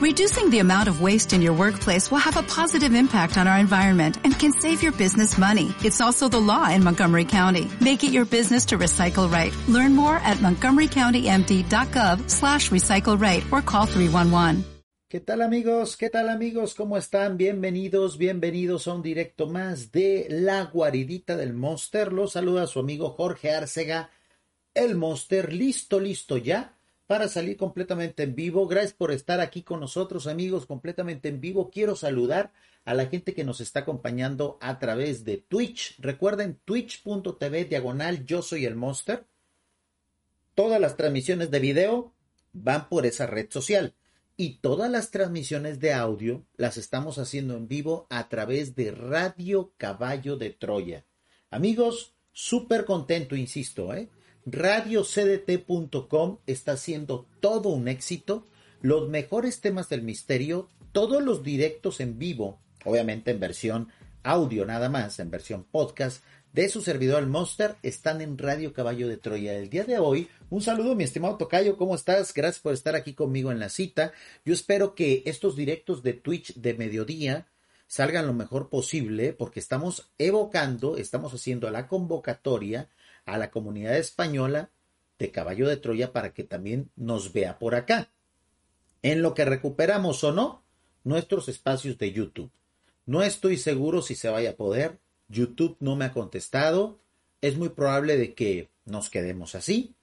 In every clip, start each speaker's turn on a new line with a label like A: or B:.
A: Reducing the amount of waste in your workplace will have a positive impact on our environment and can save your business money. It's also the law in Montgomery County. Make it your business to recycle right. Learn more at montgomerycountymd.gov slash recycle right or call 311.
B: ¿Qué tal amigos? ¿Qué tal amigos? ¿Cómo están? Bienvenidos, bienvenidos a un directo más de La Guaridita del Monster. Los saluda su amigo Jorge Arcega, el Monster. Listo, listo ya para salir completamente en vivo. Gracias por estar aquí con nosotros, amigos, completamente en vivo. Quiero saludar a la gente que nos está acompañando a través de Twitch. Recuerden twitch.tv diagonal yo soy el monster. Todas las transmisiones de video van por esa red social y todas las transmisiones de audio las estamos haciendo en vivo a través de Radio Caballo de Troya. Amigos, súper contento, insisto, ¿eh? radiocdt.com está siendo todo un éxito. Los mejores temas del misterio, todos los directos en vivo, obviamente en versión audio nada más, en versión podcast, de su servidor el Monster están en Radio Caballo de Troya. El día de hoy, un saludo mi estimado Tocayo, ¿cómo estás? Gracias por estar aquí conmigo en la cita. Yo espero que estos directos de Twitch de mediodía salgan lo mejor posible porque estamos evocando, estamos haciendo la convocatoria a la comunidad española de Caballo de Troya para que también nos vea por acá. En lo que recuperamos o no nuestros espacios de YouTube. No estoy seguro si se vaya a poder. YouTube no me ha contestado. Es muy probable de que nos quedemos así.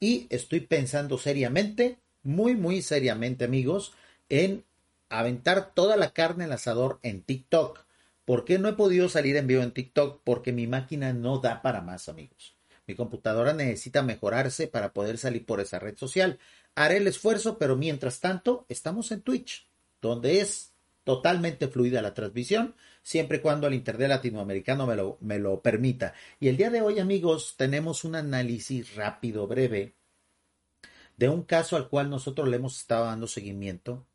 B: Y estoy pensando seriamente, muy, muy seriamente, amigos, en aventar toda la carne al asador en TikTok. ¿Por qué no he podido salir en vivo en TikTok? Porque mi máquina no da para más, amigos. Mi computadora necesita mejorarse para poder salir por esa red social. Haré el esfuerzo, pero mientras tanto estamos en Twitch, donde es totalmente fluida la transmisión, siempre y cuando el Internet latinoamericano me lo, me lo permita. Y el día de hoy, amigos, tenemos un análisis rápido, breve, de un caso al cual nosotros le hemos estado dando seguimiento,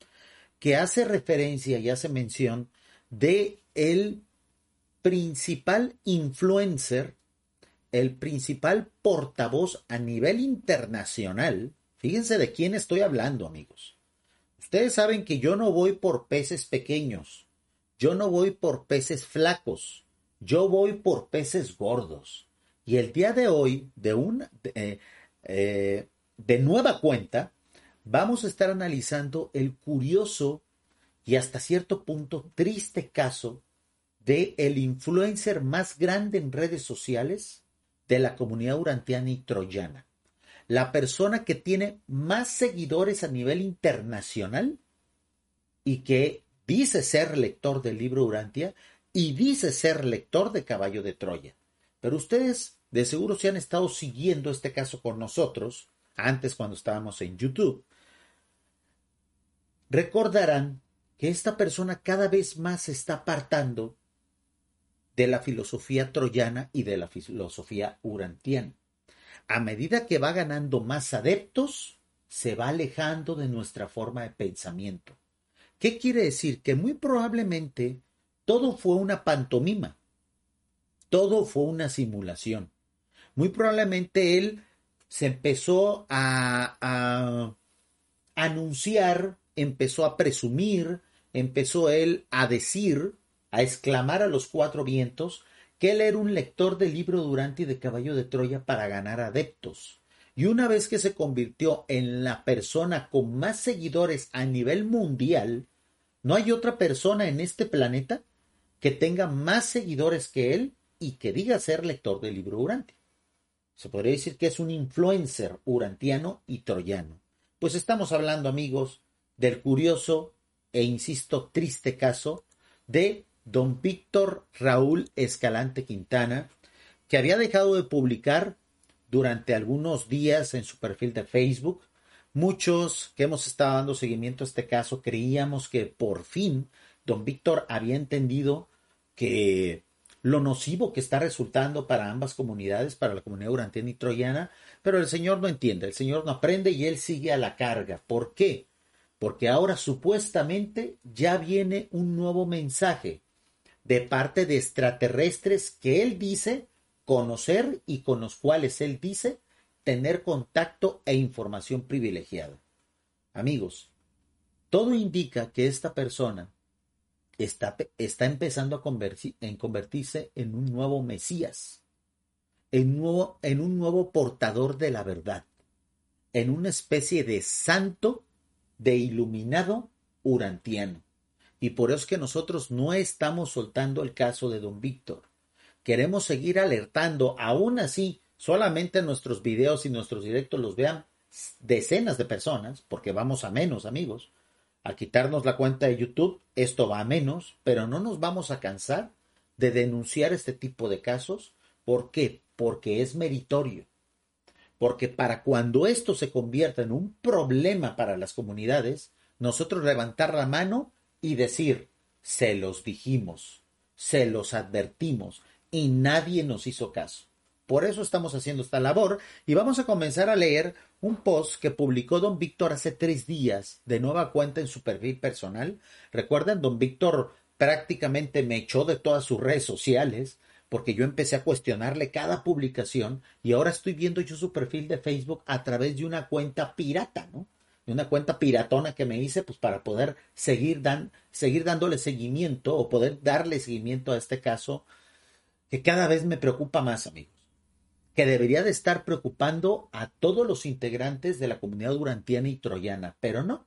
B: que hace referencia y hace mención de el principal influencer el principal portavoz a nivel internacional, fíjense de quién estoy hablando, amigos. Ustedes saben que yo no voy por peces pequeños, yo no voy por peces flacos, yo voy por peces gordos. Y el día de hoy, de una eh, eh, de nueva cuenta, vamos a estar analizando el curioso y hasta cierto punto triste caso de el influencer más grande en redes sociales de la comunidad urantiana y troyana. La persona que tiene más seguidores a nivel internacional y que dice ser lector del libro Urantia y dice ser lector de Caballo de Troya. Pero ustedes de seguro se han estado siguiendo este caso con nosotros, antes cuando estábamos en YouTube, recordarán que esta persona cada vez más se está apartando de la filosofía troyana y de la filosofía urantiana. A medida que va ganando más adeptos, se va alejando de nuestra forma de pensamiento. ¿Qué quiere decir? Que muy probablemente todo fue una pantomima, todo fue una simulación. Muy probablemente él se empezó a, a anunciar, empezó a presumir, empezó él a decir a exclamar a los cuatro vientos que él era un lector del libro Durante y de Caballo de Troya para ganar adeptos. Y una vez que se convirtió en la persona con más seguidores a nivel mundial, no hay otra persona en este planeta que tenga más seguidores que él y que diga ser lector del libro Durante. Se podría decir que es un influencer urantiano y troyano. Pues estamos hablando, amigos, del curioso e insisto triste caso de don Víctor Raúl Escalante Quintana, que había dejado de publicar durante algunos días en su perfil de Facebook. Muchos que hemos estado dando seguimiento a este caso creíamos que por fin don Víctor había entendido que lo nocivo que está resultando para ambas comunidades, para la comunidad urantiana y troyana, pero el Señor no entiende, el Señor no aprende y él sigue a la carga. ¿Por qué? Porque ahora supuestamente ya viene un nuevo mensaje de parte de extraterrestres que él dice conocer y con los cuales él dice tener contacto e información privilegiada. Amigos, todo indica que esta persona está, está empezando a convertirse en un nuevo Mesías, en, nuevo, en un nuevo portador de la verdad, en una especie de santo, de iluminado urantiano. Y por eso es que nosotros no estamos soltando el caso de don Víctor. Queremos seguir alertando, aún así, solamente nuestros videos y nuestros directos los vean decenas de personas, porque vamos a menos amigos, a quitarnos la cuenta de YouTube, esto va a menos, pero no nos vamos a cansar de denunciar este tipo de casos. ¿Por qué? Porque es meritorio. Porque para cuando esto se convierta en un problema para las comunidades, nosotros levantar la mano y decir, se los dijimos, se los advertimos y nadie nos hizo caso. Por eso estamos haciendo esta labor y vamos a comenzar a leer un post que publicó don Víctor hace tres días de nueva cuenta en su perfil personal. Recuerden, don Víctor prácticamente me echó de todas sus redes sociales porque yo empecé a cuestionarle cada publicación y ahora estoy viendo yo su perfil de Facebook a través de una cuenta pirata, ¿no? Una cuenta piratona que me hice pues para poder seguir, seguir dándole seguimiento o poder darle seguimiento a este caso que cada vez me preocupa más, amigos que debería de estar preocupando a todos los integrantes de la comunidad durantiana y troyana, pero no.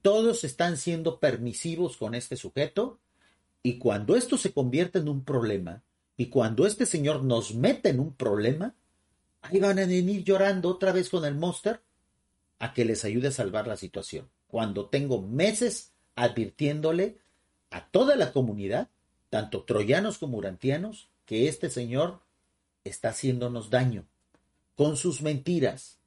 B: Todos están siendo permisivos con este sujeto y cuando esto se convierte en un problema y cuando este señor nos mete en un problema, ahí van a venir llorando otra vez con el monster a que les ayude a salvar la situación. Cuando tengo meses advirtiéndole a toda la comunidad, tanto troyanos como urantianos, que este señor está haciéndonos daño con sus mentiras,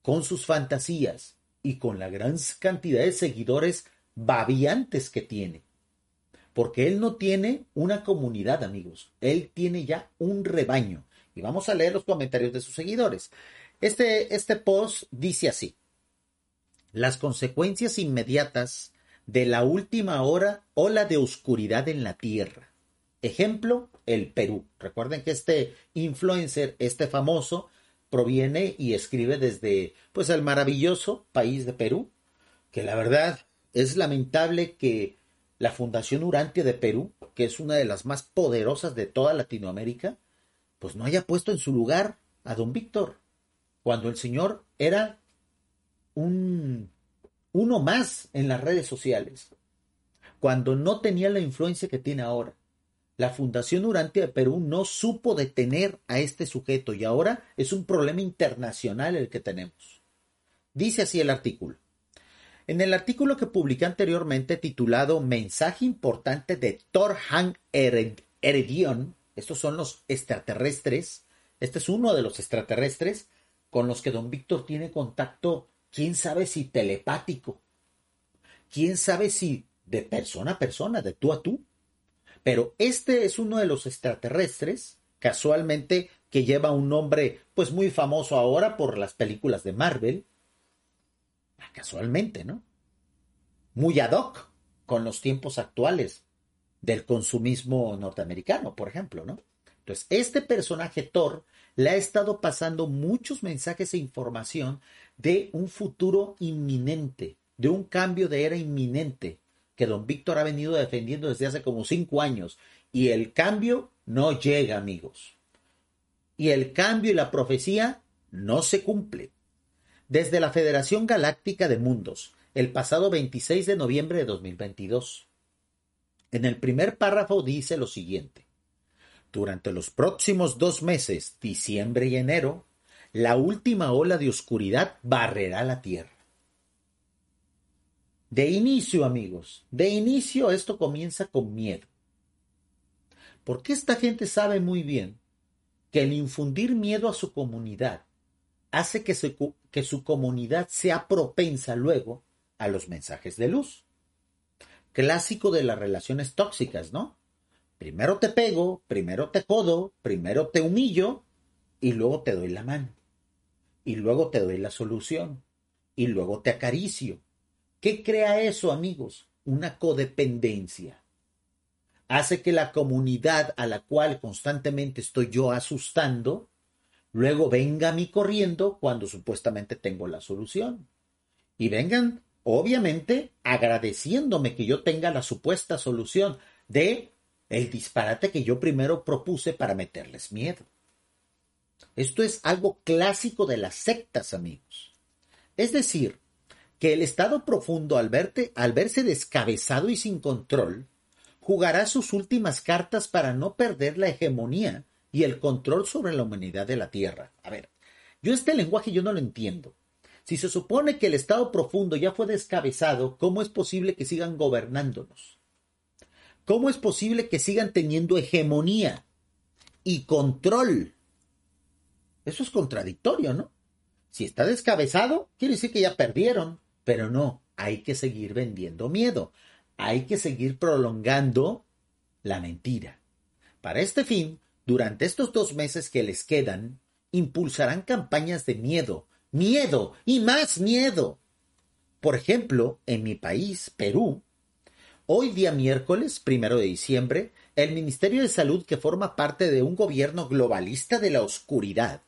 B: con sus fantasías y con la gran cantidad de seguidores babiantes que tiene. Porque él no tiene una comunidad, amigos. Él tiene ya un rebaño. Y vamos a leer los comentarios de sus seguidores. Este, este post dice así. Las consecuencias inmediatas de la última hora ola de oscuridad en la tierra Ejemplo, el Perú. Recuerden que este influencer, este famoso, proviene y escribe desde pues el maravilloso país de Perú, que la verdad es lamentable que la Fundación Urantia de Perú, que es una de las más poderosas de toda Latinoamérica, pues no haya puesto en su lugar a don Víctor, cuando el señor era un uno más en las redes sociales, cuando no tenía la influencia que tiene ahora la Fundación Urantia de Perú no supo detener a este sujeto y ahora es un problema internacional el que tenemos. Dice así el artículo. En el artículo que publiqué anteriormente titulado Mensaje importante de Thor Han Eredion, estos son los extraterrestres, este es uno de los extraterrestres con los que don Víctor tiene contacto, quién sabe si telepático, quién sabe si de persona a persona, de tú a tú, pero este es uno de los extraterrestres, casualmente, que lleva un nombre pues muy famoso ahora por las películas de Marvel. Ah, casualmente, ¿no? Muy ad hoc con los tiempos actuales del consumismo norteamericano, por ejemplo, ¿no? Entonces, este personaje Thor le ha estado pasando muchos mensajes e información de un futuro inminente, de un cambio de era inminente, que don Víctor ha venido defendiendo desde hace como cinco años. Y el cambio no llega, amigos. Y el cambio y la profecía no se cumple. Desde la Federación Galáctica de Mundos, el pasado 26 de noviembre de 2022. En el primer párrafo dice lo siguiente. Durante los próximos dos meses, diciembre y enero, la última ola de oscuridad barrerá la Tierra. De inicio, amigos, de inicio esto comienza con miedo. Porque esta gente sabe muy bien que el infundir miedo a su comunidad hace que su, que su comunidad sea propensa luego a los mensajes de luz. Clásico de las relaciones tóxicas, ¿no? Primero te pego, primero te jodo, primero te humillo y luego te doy la mano. Y luego te doy la solución. Y luego te acaricio ¿Qué crea eso, amigos? Una codependencia. Hace que la comunidad a la cual constantemente estoy yo asustando, luego venga a mí corriendo cuando supuestamente tengo la solución. Y vengan obviamente agradeciéndome que yo tenga la supuesta solución de el disparate que yo primero propuse para meterles miedo. Esto es algo clásico de las sectas, amigos. Es decir, que el estado profundo, al, verte, al verse descabezado y sin control, jugará sus últimas cartas para no perder la hegemonía y el control sobre la humanidad de la Tierra. A ver, yo este lenguaje yo no lo entiendo. Si se supone que el estado profundo ya fue descabezado, ¿cómo es posible que sigan gobernándonos? ¿Cómo es posible que sigan teniendo hegemonía y control? Eso es contradictorio, ¿no? Si está descabezado, quiere decir que ya perdieron, pero no, hay que seguir vendiendo miedo, hay que seguir prolongando la mentira. Para este fin, durante estos dos meses que les quedan, impulsarán campañas de miedo, miedo y más miedo. Por ejemplo, en mi país, Perú, hoy día miércoles, primero de diciembre, el Ministerio de Salud, que forma parte de un gobierno globalista de la oscuridad,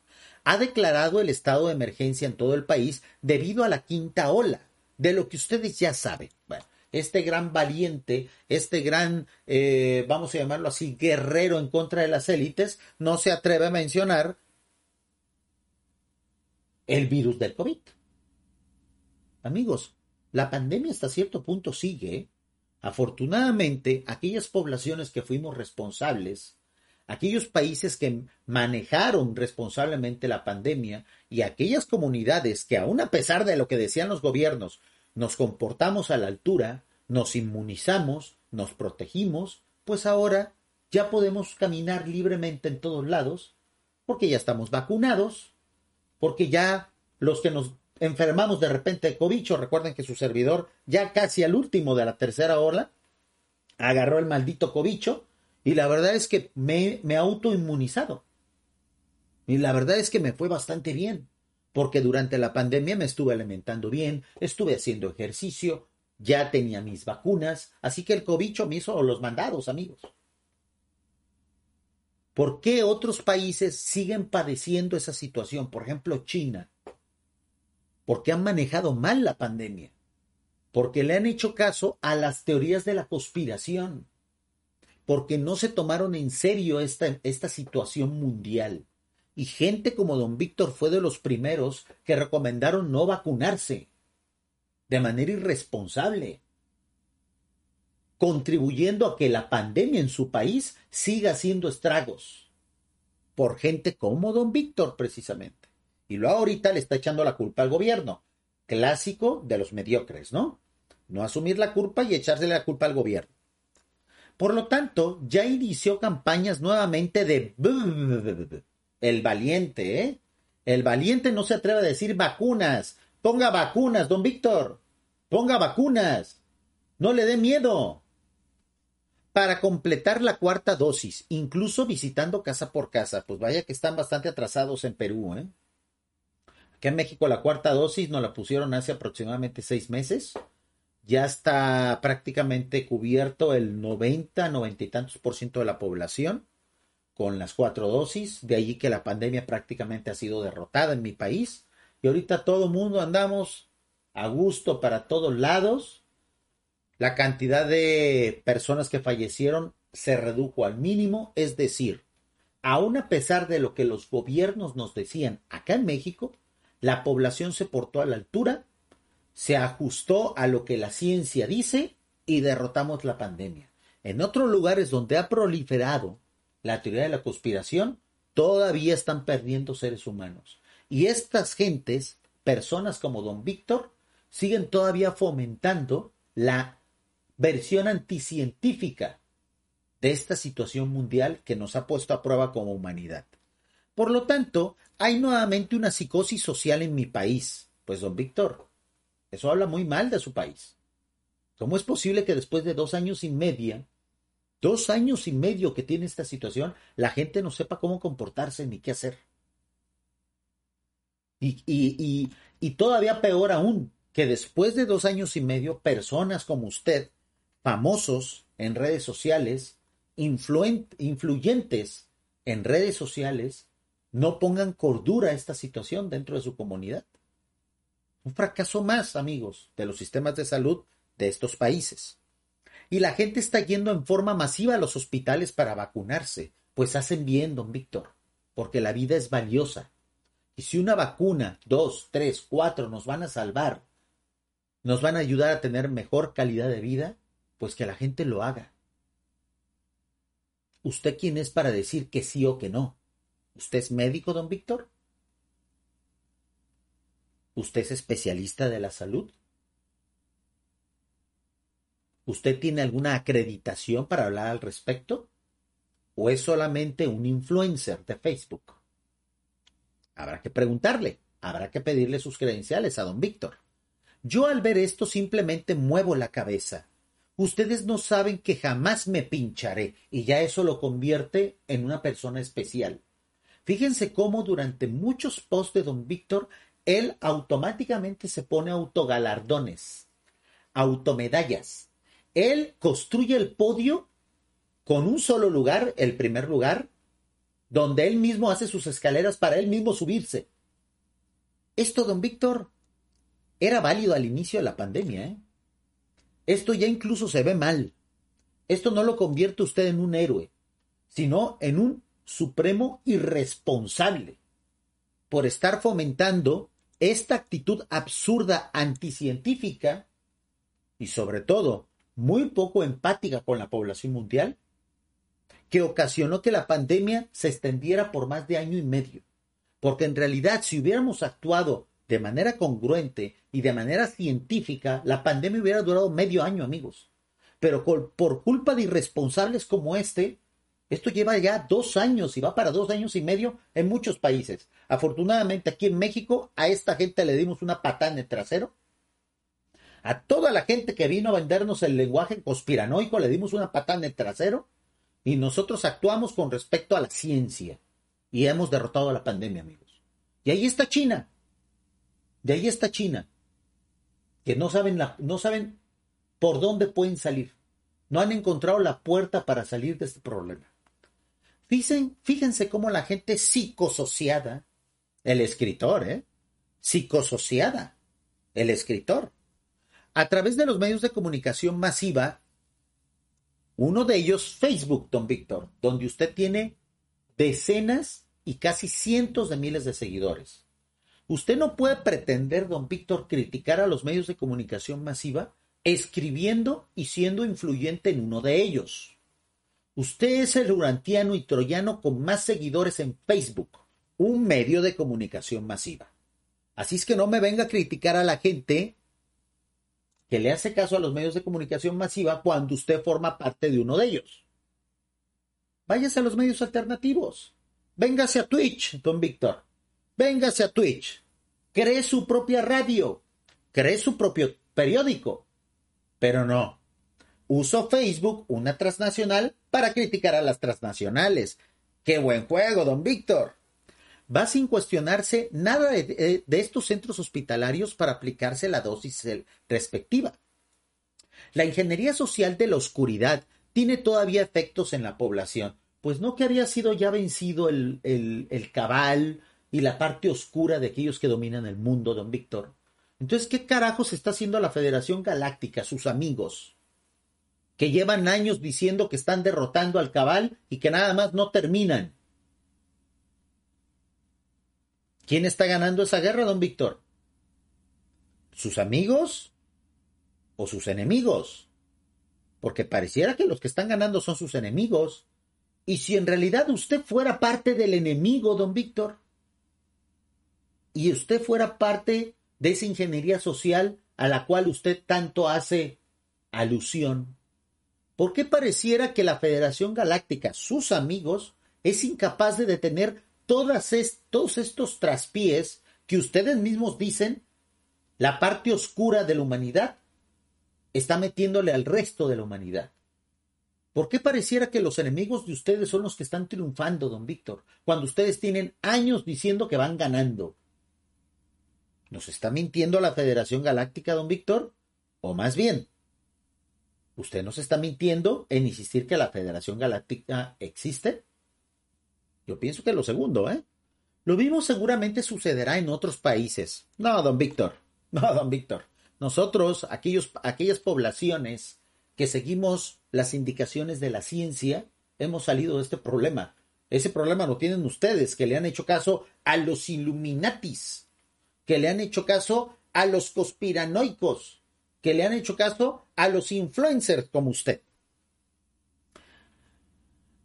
B: ha declarado el estado de emergencia en todo el país debido a la quinta ola, de lo que ustedes ya saben. Bueno, este gran valiente, este gran, eh, vamos a llamarlo así, guerrero en contra de las élites, no se atreve a mencionar el virus del COVID. Amigos, la pandemia hasta cierto punto sigue. Afortunadamente, aquellas poblaciones que fuimos responsables, aquellos países que manejaron responsablemente la pandemia y aquellas comunidades que aun a pesar de lo que decían los gobiernos, nos comportamos a la altura, nos inmunizamos, nos protegimos, pues ahora ya podemos caminar libremente en todos lados, porque ya estamos vacunados, porque ya los que nos enfermamos de repente de cobicho, recuerden que su servidor ya casi al último de la tercera ola agarró el maldito cobicho y la verdad es que me, me autoinmunizado. Y la verdad es que me fue bastante bien, porque durante la pandemia me estuve alimentando bien, estuve haciendo ejercicio, ya tenía mis vacunas, así que el cobicho me hizo los mandados, amigos. ¿Por qué otros países siguen padeciendo esa situación? Por ejemplo, China. Porque han manejado mal la pandemia. Porque le han hecho caso a las teorías de la conspiración. Porque no se tomaron en serio esta, situación mundial. Y gente como don Víctor fue de los primeros que recomendaron no vacunarse de manera irresponsable, contribuyendo a que la pandemia en su país siga haciendo estragos por gente como don Víctor precisamente. Y luego ahorita le está echando la culpa al gobierno. Clásico de los mediocres, ¿no? No asumir la culpa y echársele la culpa al gobierno. Por lo tanto, ya inició campañas nuevamente de el valiente, ¿eh? El valiente no se atreve a decir vacunas. Ponga vacunas, don Víctor. Ponga vacunas. No le dé miedo. Para completar la cuarta dosis, incluso visitando casa por casa, pues vaya que están bastante atrasados en Perú, ¿eh? En México la cuarta dosis nos la pusieron hace aproximadamente seis meses. Ya está prácticamente cubierto el 90, 90 y tantos por ciento de la población con las cuatro dosis, de allí que la pandemia prácticamente ha sido derrotada en mi país y ahorita todo mundo andamos a gusto para todos lados. La cantidad de personas que fallecieron se redujo al mínimo, es decir, aun a pesar de lo que los gobiernos nos decían acá en México, la población se portó a la altura, se ajustó a lo que la ciencia dice y derrotamos la pandemia. En otros lugares donde ha proliferado la teoría de la conspiración, todavía están perdiendo seres humanos. Y estas gentes, personas como don Víctor, siguen todavía fomentando la versión anticientífica de esta situación mundial que nos ha puesto a prueba como humanidad. Por lo tanto, hay nuevamente una psicosis social en mi país. Pues, don Víctor, eso habla muy mal de su país. ¿Cómo es posible que después de dos años y media Dos años y medio que tiene esta situación, la gente no sepa cómo comportarse ni qué hacer. Y, y, y, todavía peor aún, que después de dos años y medio, personas como usted, famosos en redes sociales, influyentes en redes sociales, no pongan cordura a esta situación dentro de su comunidad. Un fracaso más, amigos, de los sistemas de salud de estos países. Y la gente está yendo en forma masiva a los hospitales para vacunarse, pues hacen bien, don Víctor, porque la vida es valiosa. Y si una vacuna, dos, tres, cuatro nos van a salvar, nos van a ayudar a tener mejor calidad de vida, pues que la gente lo haga. ¿Usted quién es para decir que sí o que no? ¿Usted es médico, don Víctor? ¿Usted es especialista de la salud? ¿Usted tiene alguna acreditación para hablar al respecto? ¿O es solamente un influencer de Facebook? Habrá que preguntarle, habrá que pedirle sus credenciales a don Víctor. Yo al ver esto simplemente muevo la cabeza. Ustedes no saben que jamás me pincharé y ya eso lo convierte en una persona especial. Fíjense cómo durante muchos posts de don Víctor él automáticamente se pone autogalardones, automedallas. Él construye el podio con un solo lugar, el primer lugar, donde él mismo hace sus escaleras para él mismo subirse. Esto, don Víctor, era válido al inicio de la pandemia. ¿eh? Esto ya incluso se ve mal. Esto no lo convierte usted en un héroe, sino en un supremo irresponsable por estar fomentando esta actitud absurda anticientífica y sobre todo muy poco empática con la población mundial que ocasionó que la pandemia se extendiera por más de año y medio. Porque en realidad si hubiéramos actuado de manera congruente y de manera científica, la pandemia hubiera durado medio año, amigos. Pero por culpa de irresponsables como este, esto lleva ya dos años y va para dos años y medio en muchos países. Afortunadamente aquí en México a esta gente le dimos una patada en el trasero. A toda la gente que vino a vendernos el lenguaje conspiranoico le dimos una patada en el trasero y nosotros actuamos con respecto a la ciencia y hemos derrotado a la pandemia, amigos. Y ahí está China. De ahí está China. Que no saben, la, no saben por dónde pueden salir. No han encontrado la puerta para salir de este problema. Fíjense, fíjense cómo la gente psicosociada, el escritor, ¿eh? Psicosociada, el escritor. A través de los medios de comunicación masiva, uno de ellos Facebook, don Víctor, donde usted tiene decenas y casi cientos de miles de seguidores. Usted no puede pretender, don Víctor, criticar a los medios de comunicación masiva escribiendo y siendo influyente en uno de ellos. Usted es el urantiano y troyano con más seguidores en Facebook, un medio de comunicación masiva. Así es que no me venga a criticar a la gente que le hace caso a los medios de comunicación masiva cuando usted forma parte de uno de ellos. Váyase a los medios alternativos. Véngase a Twitch, don Víctor. Véngase a Twitch. Cree su propia radio. Cree su propio periódico. Pero no. Uso Facebook, una transnacional, para criticar a las transnacionales. ¡Qué buen juego, don Víctor! Va sin cuestionarse nada de, estos centros hospitalarios para aplicarse la dosis respectiva. La ingeniería social de la oscuridad tiene todavía efectos en la población, pues no que había sido ya vencido el, el, el cabal y la parte oscura de aquellos que dominan el mundo, don Víctor. Entonces, ¿qué carajos está haciendo la Federación Galáctica, sus amigos? Que llevan años diciendo que están derrotando al cabal y que nada más no terminan. ¿Quién está ganando esa guerra, don Víctor? ¿Sus amigos o sus enemigos? Porque pareciera que los que están ganando son sus enemigos. Y si en realidad usted fuera parte del enemigo, don Víctor, y usted fuera parte de esa ingeniería social a la cual usted tanto hace alusión, ¿Por qué pareciera que la Federación Galáctica, sus amigos, es incapaz de detener todos estos traspiés que ustedes mismos dicen la parte oscura de la humanidad está metiéndole al resto de la humanidad? ¿Por qué pareciera que los enemigos de ustedes son los que están triunfando, don Víctor, cuando ustedes tienen años diciendo que van ganando? ¿Nos está mintiendo la Federación Galáctica, don Víctor? O más bien, ¿Usted nos está mintiendo en insistir que la Federación Galáctica existe? Yo pienso que lo segundo, ¿eh? Lo mismo seguramente sucederá en otros países. No, don Víctor, No, don Víctor. Nosotros, aquellos, aquellas poblaciones que seguimos las indicaciones de la ciencia, hemos salido de este problema. Ese problema lo tienen ustedes, que le han hecho caso a los Illuminatis, que le han hecho caso a los conspiranoicos, que le han hecho caso a los influencers como usted.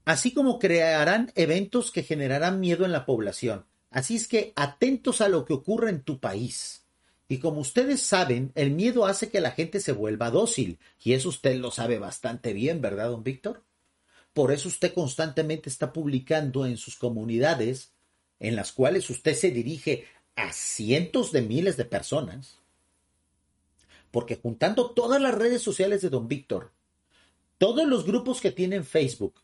B: Así como crearán eventos que generarán miedo en la población. Así es que atentos a lo que ocurre en tu país. Y como ustedes saben, el miedo hace que la gente se vuelva dócil. Y eso usted lo sabe bastante bien, ¿verdad, don Víctor? Por eso usted constantemente está publicando en sus comunidades, en las cuales usted se dirige a cientos de miles de personas. Porque juntando todas las redes sociales de don Víctor, todos los grupos que tienen Facebook,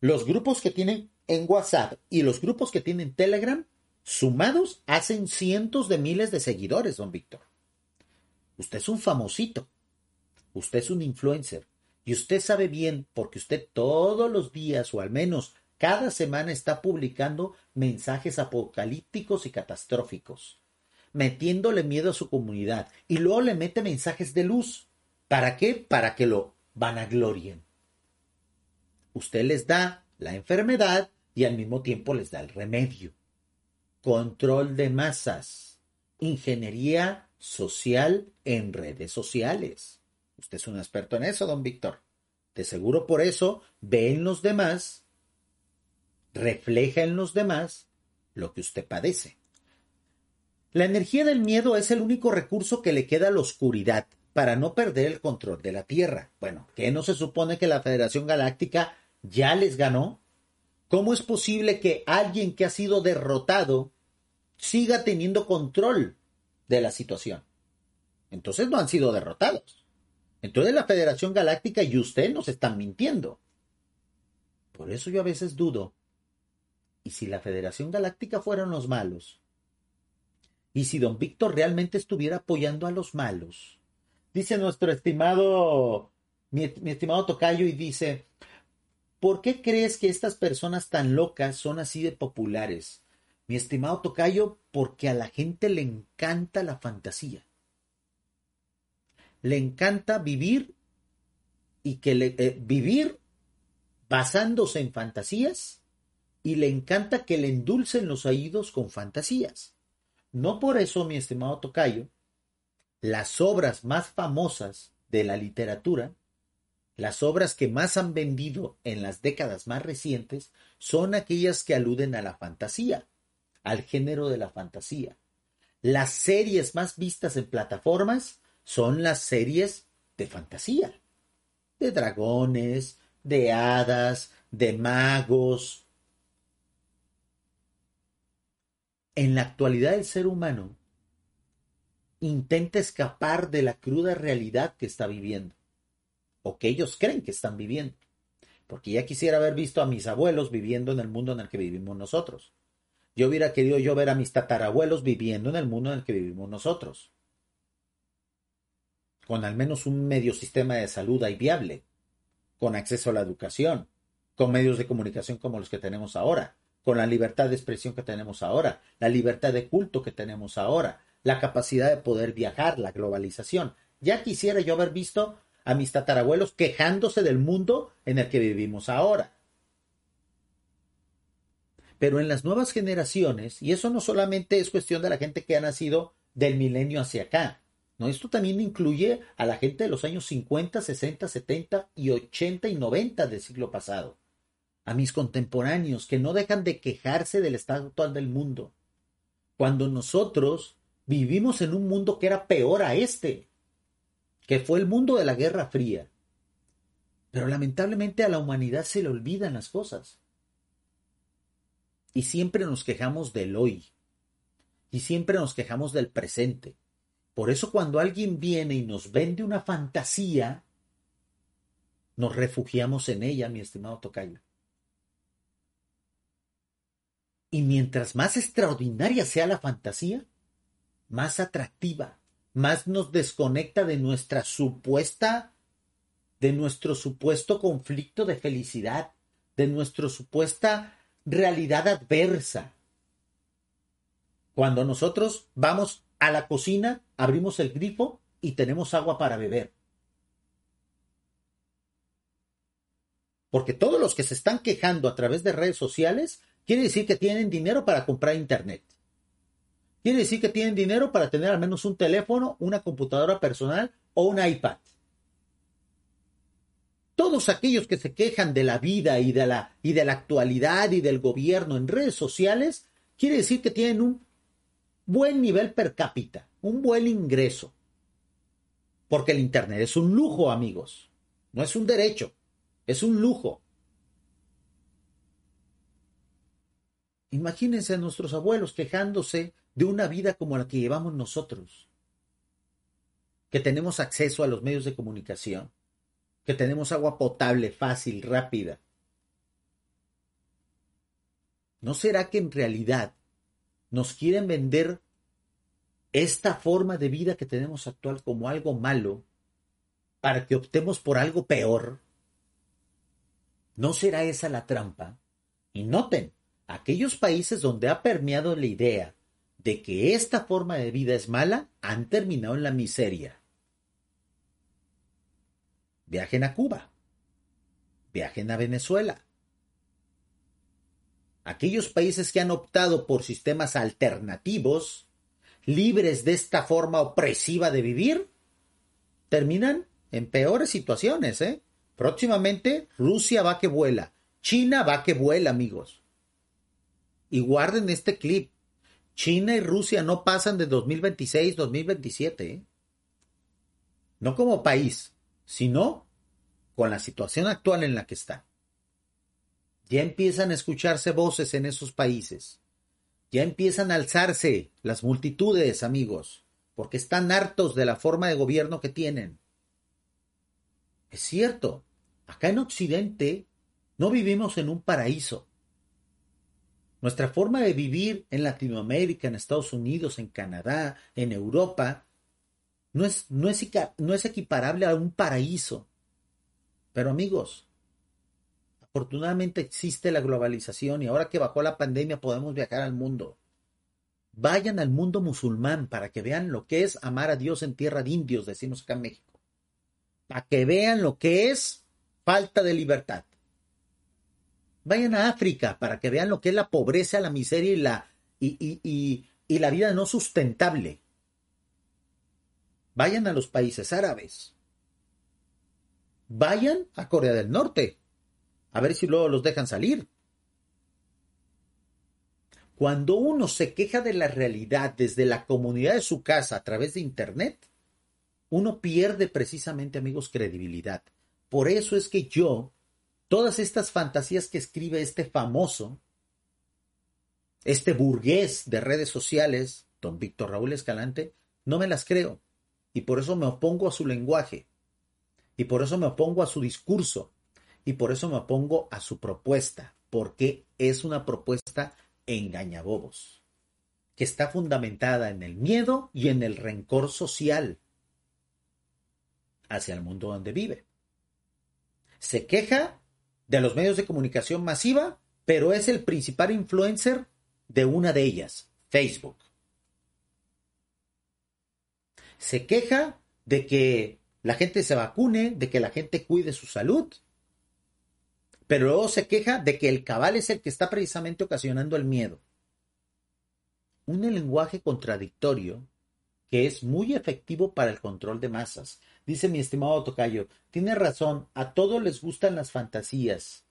B: los grupos que tienen en WhatsApp y los grupos que tienen Telegram, sumados hacen cientos de miles de seguidores, don Víctor. Usted es un famosito. Usted es un influencer. Y usted sabe bien, porque usted todos los días, o al menos cada semana, está publicando mensajes apocalípticos y catastróficos, metiéndole miedo a su comunidad. Y luego le mete mensajes de luz. ¿Para qué? Para que lo vanaglorien. Usted les da la enfermedad y al mismo tiempo les da el remedio control de masas, ingeniería social en redes sociales. Usted es un experto en eso, don Víctor. De seguro por eso ve en los demás, refleja en los demás lo que usted padece. La energía del miedo es el único recurso que le queda a la oscuridad para no perder el control de la Tierra. Bueno, ¿qué no se supone que la Federación Galáctica ya les ganó? ¿Cómo es posible que alguien que ha sido derrotado siga teniendo control de la situación? Entonces no han sido derrotados. Entonces la Federación Galáctica y usted nos están mintiendo. Por eso yo a veces dudo. ¿Y si la Federación Galáctica fueran los malos? ¿Y si don Víctor realmente estuviera apoyando a los malos? Dice nuestro estimado, mi, estimado Tocayo y dice, ¿Por qué crees que estas personas tan locas son así de populares? Mi estimado Tocayo, porque a la gente le encanta la fantasía. Le encanta vivir y que le, eh, vivir basándose en fantasías y le encanta que le endulcen los oídos con fantasías. No por eso, mi estimado Tocayo, las obras más famosas de la literatura las obras que más han vendido en las décadas más recientes son aquellas que aluden a la fantasía, al género de la fantasía. Las series más vistas en plataformas son las series de fantasía, de dragones, de hadas, de magos. En la actualidad el ser humano intenta escapar de la cruda realidad que está viviendo o que ellos creen que están viviendo. Porque ya quisiera haber visto a mis abuelos viviendo en el mundo en el que vivimos nosotros. Yo hubiera querido yo ver a mis tatarabuelos viviendo en el mundo en el que vivimos nosotros. Con al menos un medio sistema de salud ahí viable, con acceso a la educación, con medios de comunicación como los que tenemos ahora, con la libertad de expresión que tenemos ahora, la libertad de culto que tenemos ahora, la capacidad de poder viajar, la globalización. Ya quisiera yo haber visto a mis tatarabuelos quejándose del mundo en el que vivimos ahora. Pero en las nuevas generaciones, y eso no solamente es cuestión de la gente que ha nacido del milenio hacia acá, no, esto también incluye a la gente de los años 50, 60, 70 y 80 y 90 del siglo pasado, a mis contemporáneos que no dejan de quejarse del estado actual del mundo, cuando nosotros vivimos en un mundo que era peor a este que fue el mundo de la Guerra Fría. Pero lamentablemente a la humanidad se le olvidan las cosas. Y siempre nos quejamos del hoy. Y siempre nos quejamos del presente. Por eso cuando alguien viene y nos vende una fantasía, nos refugiamos en ella, mi estimado Tocayo. Y mientras más extraordinaria sea la fantasía, más atractiva, más nos desconecta de nuestra supuesta, de nuestro supuesto conflicto de felicidad, de nuestra supuesta realidad adversa. Cuando nosotros vamos a la cocina, abrimos el grifo y tenemos agua para beber. Porque todos los que se están quejando a través de redes sociales, quiere decir que tienen dinero para comprar internet. Quiere decir que tienen dinero para tener al menos un teléfono, una computadora personal o un iPad. Todos aquellos que se quejan de la vida y de la, y de la actualidad y del gobierno en redes sociales, quiere decir que tienen un buen nivel per cápita, un buen ingreso. Porque el Internet es un lujo, amigos. No es un derecho, es un lujo. Imagínense a nuestros abuelos quejándose de una vida como la que llevamos nosotros, que tenemos acceso a los medios de comunicación, que tenemos agua potable, fácil, rápida. ¿No será que en realidad nos quieren vender esta forma de vida que tenemos actual como algo malo para que optemos por algo peor? ¿No será esa la trampa? Y noten, aquellos países donde ha permeado la idea de que esta forma de vida es mala han terminado en la miseria. Viajen a Cuba, viajen a Venezuela, aquellos países que han optado por sistemas alternativos, libres de esta forma opresiva de vivir, terminan en peores situaciones, ¿eh? Próximamente Rusia va que vuela, China va que vuela, amigos. Y guarden este clip. China y Rusia no pasan de 2026-2027. ¿eh? No como país, sino con la situación actual en la que está. Ya empiezan a escucharse voces en esos países. Ya empiezan a alzarse las multitudes, amigos, porque están hartos de la forma de gobierno que tienen. Es cierto, acá en Occidente no vivimos en un paraíso. Nuestra forma de vivir en Latinoamérica, en Estados Unidos, en Canadá, en Europa, no es, no es, no es equiparable a un paraíso. Pero amigos, Afortunadamente existe la globalización y ahora que bajó la pandemia podemos viajar al mundo. Vayan al mundo musulmán para que vean lo que es amar a Dios en tierra de indios, decimos acá en México. Para que vean lo que es falta de libertad. Vayan a África para que vean lo que es la pobreza, la miseria y la, y, y la vida no sustentable. Vayan a los países árabes. Vayan a Corea del Norte a ver si luego los dejan salir. Cuando uno se queja de la realidad desde la comunidad de su casa a través de Internet, uno pierde precisamente, amigos, credibilidad. Por eso es que yo, todas estas fantasías que escribe este famoso, este burgués de redes sociales, don Víctor Raúl Escalante, no me las creo. Y por eso me opongo a su lenguaje. Y por eso me opongo a su discurso y por eso me opongo a su propuesta, porque es una propuesta engañabobos, que está fundamentada en el miedo y en el rencor social hacia el mundo donde vive. Se queja de los medios de comunicación masiva, pero es el principal influencer de una de ellas, Facebook. Se queja de que la gente se vacune, de que la gente cuide su salud, pero luego se queja de que el cabal es el que está precisamente ocasionando el miedo. Un lenguaje contradictorio que es muy efectivo para el control de masas. Dice mi estimado Tocayo, tiene razón, a todos les gustan las fantasías.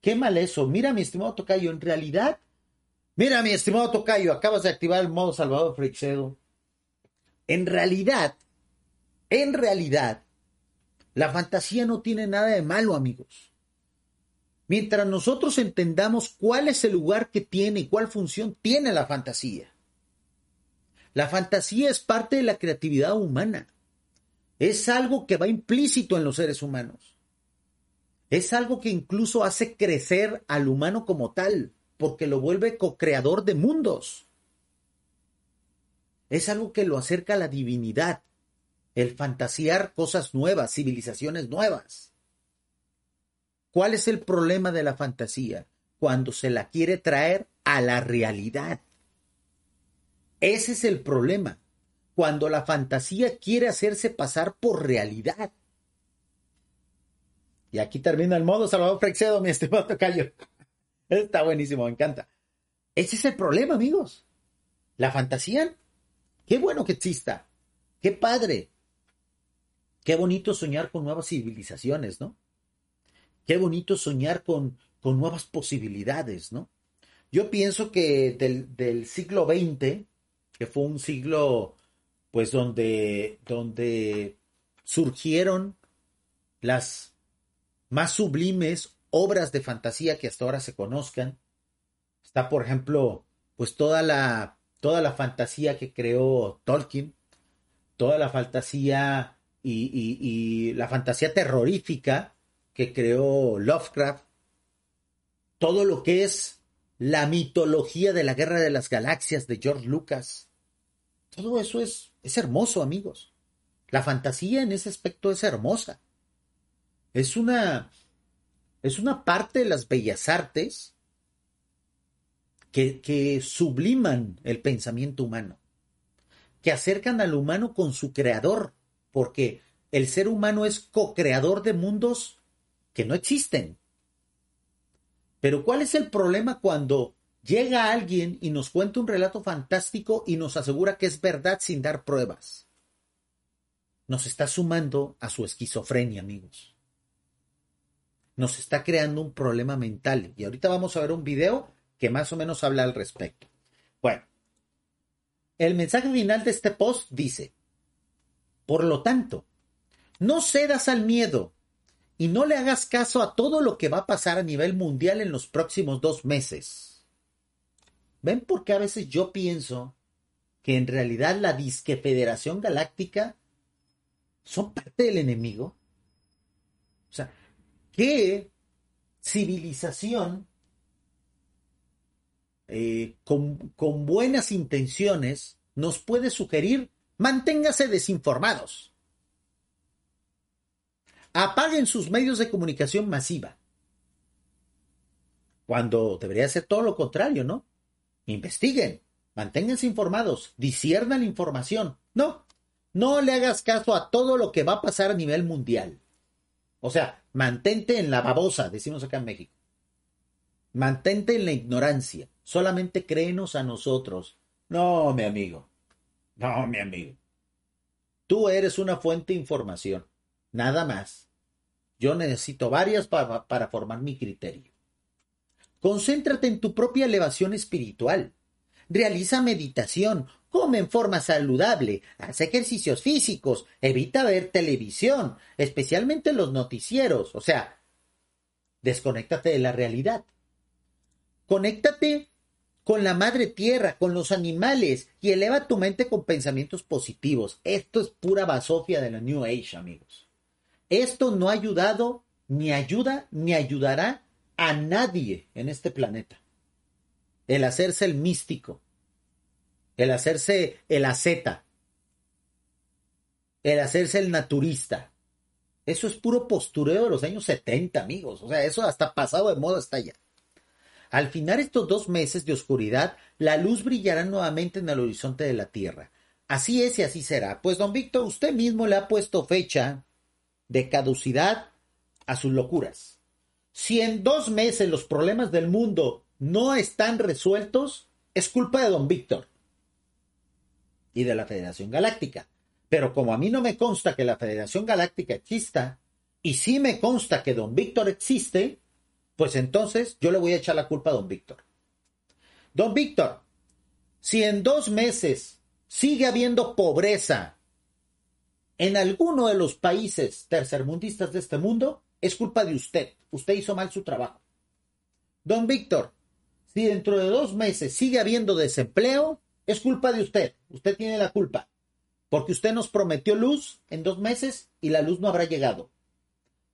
B: Qué mal eso. Mira, mi estimado Tocayo, en realidad, mira, mi estimado Tocayo, acabas de activar el modo Salvador Freixedo. En realidad, en realidad, la fantasía no tiene nada de malo, amigos. Mientras nosotros entendamos cuál es el lugar que tiene y cuál función tiene la fantasía. La fantasía es parte de la creatividad humana. Es algo que va implícito en los seres humanos. Es algo que incluso hace crecer al humano como tal, porque lo vuelve co-creador de mundos. Es algo que lo acerca a la divinidad, el fantasear cosas nuevas, civilizaciones nuevas. ¿Cuál es el problema de la fantasía? Cuando se la quiere traer a la realidad. Ese es el problema. Cuando la fantasía quiere hacerse pasar por realidad. Y aquí termina el modo Salvador Frexedo, mi estimado Tocayo. Está buenísimo, me encanta. Ese es el problema, amigos. La fantasía, qué bueno que exista. Qué padre. Qué bonito soñar con nuevas civilizaciones, ¿no? Qué bonito soñar con, con nuevas posibilidades, ¿no? Yo pienso que del, del siglo XX, que fue un siglo, pues, donde, donde surgieron las más sublimes obras de fantasía que hasta ahora se conozcan. Está, por ejemplo, pues toda la, toda la fantasía que creó Tolkien, toda la fantasía y, y la fantasía terrorífica que creó Lovecraft, todo lo que es la mitología de la Guerra de las Galaxias de George Lucas. Todo eso es, es hermoso, amigos. La fantasía en ese aspecto es hermosa. Es una, es una parte de las bellas artes que, que subliman el pensamiento humano, que acercan al humano con su creador, porque el ser humano es co-creador de mundos que no existen. Pero ¿cuál es el problema cuando llega alguien y nos cuenta un relato fantástico y nos asegura que es verdad sin dar pruebas? Nos está sumando a su esquizofrenia, amigos. Nos está creando un problema mental. Y ahorita vamos a ver un video que más o menos habla al respecto. Bueno, el mensaje final de este post dice, por lo tanto, no cedas al miedo y no le hagas caso a todo lo que va a pasar a nivel mundial en los próximos dos meses. ¿Ven por qué a veces yo pienso que en realidad la disque Federación Galáctica son parte del enemigo? O sea, ¿qué civilización eh, con, con buenas intenciones nos puede sugerir manténgase desinformados? apaguen sus medios de comunicación masiva. Cuando debería ser todo lo contrario, ¿no? Investiguen, manténganse informados, disiernan la información. No, no le hagas caso a todo lo que va a pasar a nivel mundial. O sea, mantente en la babosa, decimos acá en México. Mantente en la ignorancia. Solamente créenos a nosotros. No, mi amigo. No, mi amigo. Tú eres una fuente de información. Nada más. Yo necesito varias para, formar mi criterio. Concéntrate en tu propia elevación espiritual. Realiza meditación, come en forma saludable, haz ejercicios físicos, evita ver televisión, especialmente los noticieros, o sea, desconéctate de la realidad. Conéctate con la madre tierra, con los animales y eleva tu mente con pensamientos positivos. Esto es pura basofia de la New Age, amigos. Esto no ha ayudado, ni ayuda, ni ayudará a nadie en este planeta. El hacerse el místico, el hacerse el asceta, el hacerse el naturista. Eso es puro postureo de los años 70, amigos. O sea, eso hasta pasado de moda está ya. Al final estos dos meses de oscuridad, la luz brillará nuevamente en el horizonte de la Tierra. Así es y así será. Pues, don Víctor, usted mismo le ha puesto fecha de caducidad a sus locuras. Si en dos meses los problemas del mundo no están resueltos, es culpa de don Víctor y de la Federación Galáctica. Pero como a mí no me consta que la Federación Galáctica exista, y sí me consta que don Víctor existe, pues entonces yo le voy a echar la culpa a don Víctor. Don Víctor, si en dos meses sigue habiendo pobreza en alguno de los países tercermundistas de este mundo, es culpa de usted. Usted hizo mal su trabajo. Don Víctor, si dentro de dos meses sigue habiendo desempleo, es culpa de usted. Usted tiene la culpa. Porque usted nos prometió luz en dos meses y la luz no habrá llegado.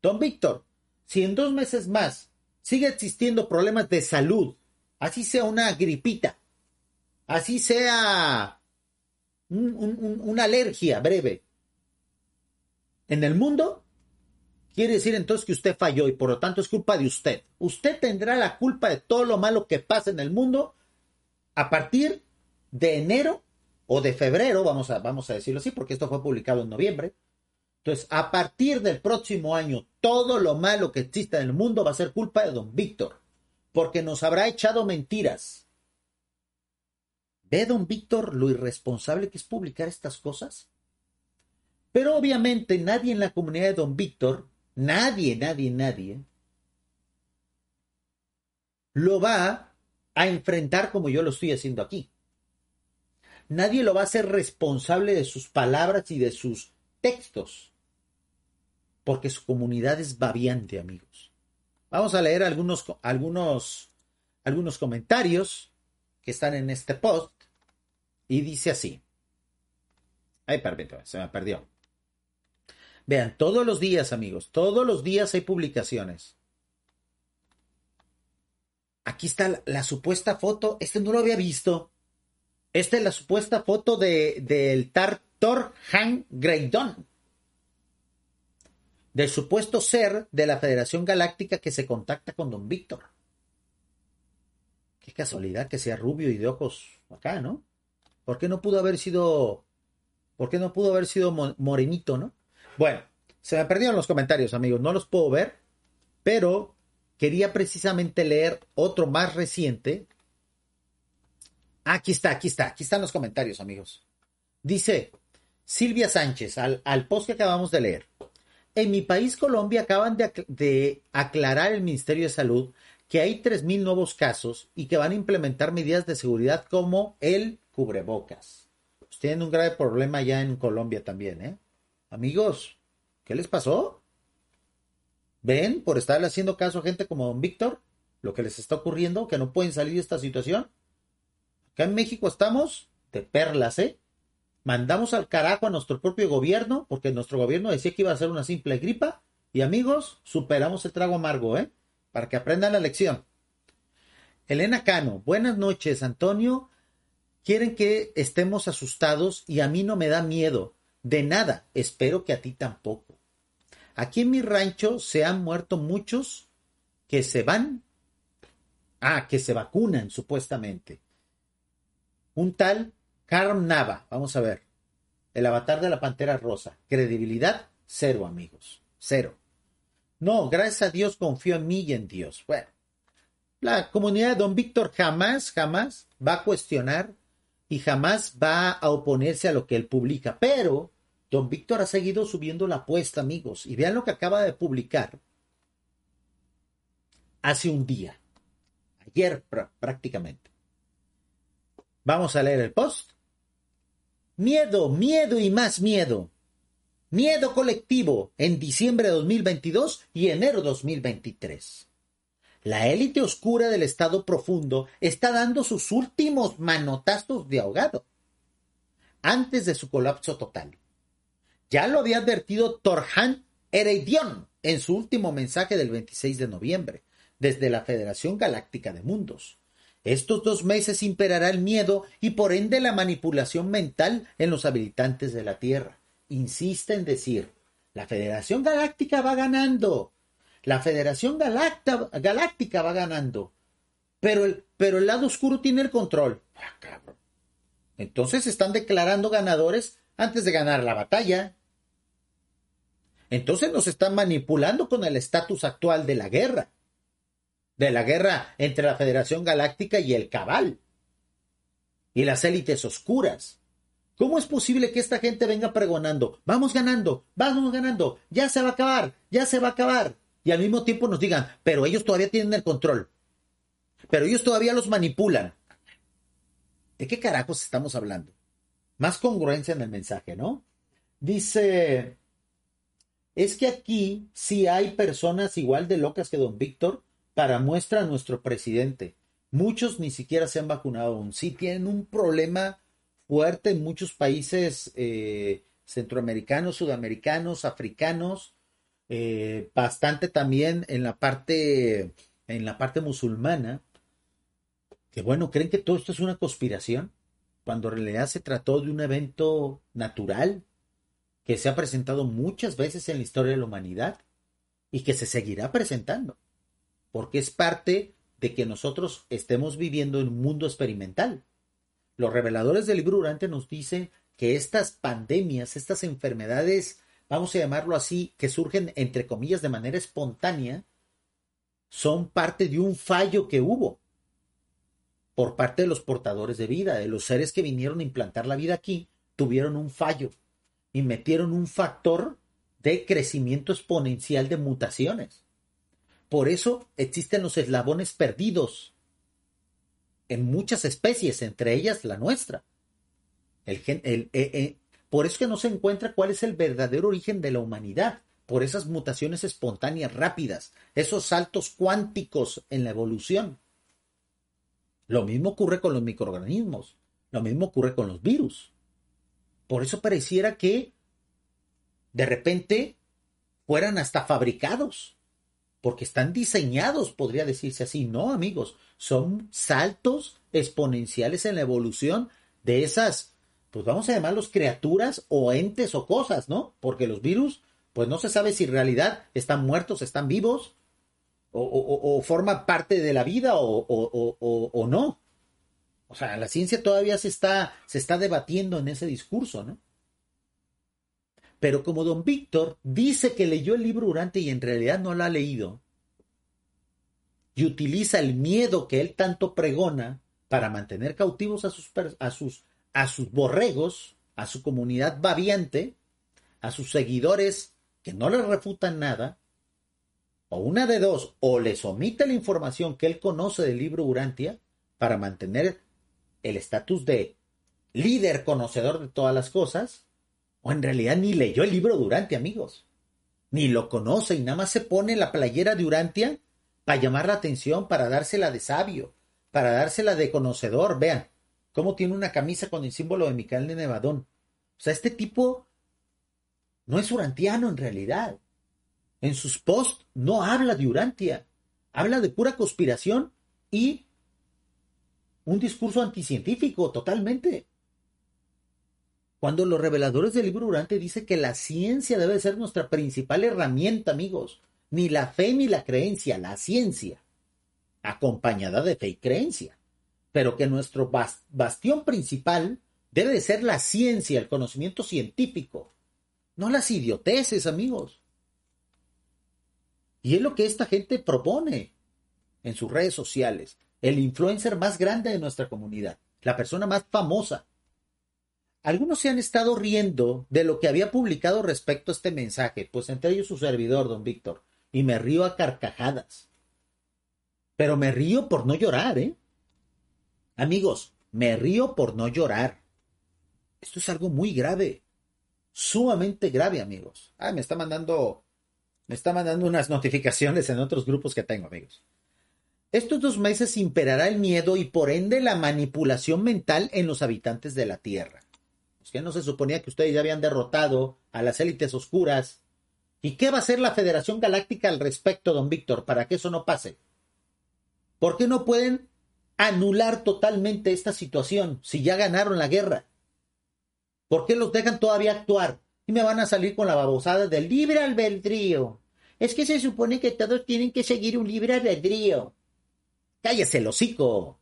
B: Don Víctor, si en dos meses más sigue existiendo problemas de salud, así sea una gripita, así sea una alergia breve, en el mundo, quiere decir entonces que usted falló y por lo tanto es culpa de usted. Usted tendrá la culpa de todo lo malo que pasa en el mundo a partir de enero o de febrero, vamos a, vamos a decirlo así, porque esto fue publicado en noviembre. Entonces, a partir del próximo año, todo lo malo que exista en el mundo va a ser culpa de don Víctor, porque nos habrá echado mentiras. ¿Ve don Víctor lo irresponsable que es publicar estas cosas? Pero obviamente nadie en la comunidad de don Víctor, nadie, nadie, nadie, lo va a enfrentar como yo lo estoy haciendo aquí. Nadie lo va a hacer responsable de sus palabras y de sus textos. Porque su comunidad es babiante, amigos. Vamos a leer algunos, algunos, algunos comentarios que están en este post. Y dice así. Ay, perdón, se me perdió. Vean, todos los días, amigos, todos los días hay publicaciones. Aquí está la, supuesta foto. Este no lo había visto. Esta es la supuesta foto de, del Tartor Han Greydon. Del supuesto ser de la Federación Galáctica que se contacta con Don Víctor. Qué casualidad que sea rubio y de ojos acá, ¿no? ¿Por qué no pudo haber sido. ¿Por qué no pudo haber sido morenito, no? Bueno, se me perdieron los comentarios, amigos. No los puedo ver. Pero quería precisamente leer otro más reciente. Aquí está, aquí está, aquí están los comentarios, amigos. Dice Silvia Sánchez al, post que acabamos de leer. En mi país, Colombia, acaban de, de aclarar el Ministerio de Salud que hay 3.000 nuevos casos y que van a implementar medidas de seguridad como el cubrebocas. Pues tienen un grave problema ya en Colombia también, ¿eh? Amigos, ¿qué les pasó? ¿Ven por estar haciendo caso a gente como don Víctor? Lo que les está ocurriendo, que no pueden salir de esta situación. Acá en México estamos de perlas, ¿eh? Mandamos al carajo a nuestro propio gobierno, porque nuestro gobierno decía que iba a ser una simple gripa. Y amigos, superamos el trago amargo, ¿eh? Para que aprendan la lección. Elena Cano, buenas noches, Antonio. Quieren que estemos asustados y a mí no me da miedo. De nada, espero que a ti tampoco. Aquí en mi rancho se han muerto muchos que se van, ah, que se vacunan supuestamente. Un tal Carm Nava, vamos a ver, el avatar de la Pantera Rosa. Credibilidad, cero amigos, cero. No, gracias a Dios confío en mí y en Dios. Bueno, la comunidad de Don Víctor jamás, jamás va a cuestionar y jamás va a oponerse a lo que él publica, pero Don Víctor ha seguido subiendo la apuesta, amigos. Y vean lo que acaba de publicar hace un día. Ayer prácticamente. Vamos a leer el post. Miedo, miedo y más miedo. Miedo colectivo en diciembre de 2022 y enero 2023. La élite oscura del estado profundo está dando sus últimos manotazos de ahogado antes de su colapso total. Ya lo había advertido Torhan Ereidion en su último mensaje del 26 de noviembre, desde la Federación Galáctica de Mundos. Estos dos meses imperará el miedo y por ende la manipulación mental en los habitantes de la Tierra. Insiste en decir, la Federación Galáctica va ganando. La Federación Galáctica va ganando. Pero el, pero el lado oscuro tiene el control. Ah, Entonces están declarando ganadores antes de ganar la batalla. Entonces nos están manipulando con el estatus actual de la guerra, de la guerra entre la Federación Galáctica y el Cabal, y las élites oscuras. ¿Cómo es posible que esta gente venga pregonando, vamos ganando, vamos ganando, ya se va a acabar, ya se va a acabar? Y al mismo tiempo nos digan, pero ellos todavía tienen el control, pero ellos todavía los manipulan. ¿De qué carajos estamos hablando? Más congruencia en el mensaje, ¿no? Dice es que aquí sí hay personas igual de locas que don Víctor para muestra a nuestro presidente. Muchos ni siquiera se han vacunado aún. Sí tienen un problema fuerte en muchos países eh, centroamericanos, sudamericanos, africanos, eh, bastante también en la parte en la parte musulmana. Que bueno, creen que todo esto es una conspiración cuando en realidad se trató de un evento natural que se ha presentado muchas veces en la historia de la humanidad y que se seguirá presentando, porque es parte de que nosotros estemos viviendo en un mundo experimental. Los reveladores del libro durante nos dicen que estas pandemias, estas enfermedades, vamos a llamarlo así, que surgen entre comillas de manera espontánea, son parte de un fallo que hubo por parte de los portadores de vida, de los seres que vinieron a implantar la vida aquí, tuvieron un fallo y metieron un factor de crecimiento exponencial de mutaciones. Por eso existen los eslabones perdidos en muchas especies, entre ellas la nuestra. El, el, eh, eh, por eso que no se encuentra cuál es el verdadero origen de la humanidad, por esas mutaciones espontáneas rápidas, esos saltos cuánticos en la evolución. Lo mismo ocurre con los microorganismos, lo mismo ocurre con los virus. Por eso pareciera que de repente fueran hasta fabricados, porque están diseñados, podría decirse así. No, amigos, son saltos exponenciales en la evolución de esas, pues vamos a llamarlos criaturas o entes o cosas, ¿no? Porque los virus, pues no se sabe si en realidad están muertos, están vivos, o, forman parte de la vida o, o, no. O sea, la ciencia todavía se está, se está debatiendo en ese discurso, ¿no? Pero como don Víctor dice que leyó el libro Durante y en realidad no lo ha leído, y utiliza el miedo que él tanto pregona para mantener cautivos a sus, a sus, a sus borregos, a su comunidad babiante, a sus seguidores que no le refutan nada, o una de dos, o les omite la información que él conoce del libro Urantia para mantener el estatus de líder conocedor de todas las cosas, o en realidad ni leyó el libro de Urantia, amigos. Ni lo conoce y nada más se pone la playera de Urantia para llamar la atención, para dársela de sabio, para dársela de conocedor. Vean cómo tiene una camisa con el símbolo de Micael de Nevadón. O sea, este tipo no es urantiano en realidad. En sus posts no habla de Urantia, habla de pura conspiración y un discurso anticientífico totalmente. Cuando los reveladores del libro Durante dice que la ciencia debe ser nuestra principal herramienta, amigos. Ni la fe ni la creencia, la ciencia. Acompañada de fe y creencia. Pero que nuestro bastión principal debe ser la ciencia, el conocimiento científico. No las idioteces, amigos. Y es lo que esta gente propone en sus redes sociales. El influencer más grande de nuestra comunidad. La persona más famosa algunos se han estado riendo de lo que había publicado respecto a este mensaje, pues entre ellos su servidor, don Víctor, y me río a carcajadas. Pero me río por no llorar, ¿eh? Amigos, me río por no llorar. Esto es algo muy grave, sumamente grave, amigos. Ah, me está mandando, me está mandando unas notificaciones en otros grupos que tengo, amigos. Estos dos meses imperará el miedo y por ende la manipulación mental en los habitantes de la Tierra que no se suponía que ustedes ya habían derrotado a las élites oscuras. ¿Y qué va a hacer la Federación Galáctica al respecto, don Víctor, para que eso no pase? ¿Por qué no pueden anular totalmente esta situación si ya ganaron la guerra? ¿Por qué los dejan todavía actuar? Y me van a salir con la babosada del libre albedrío. Es que se supone que todos tienen que seguir un libre albedrío. Cállese el hocico.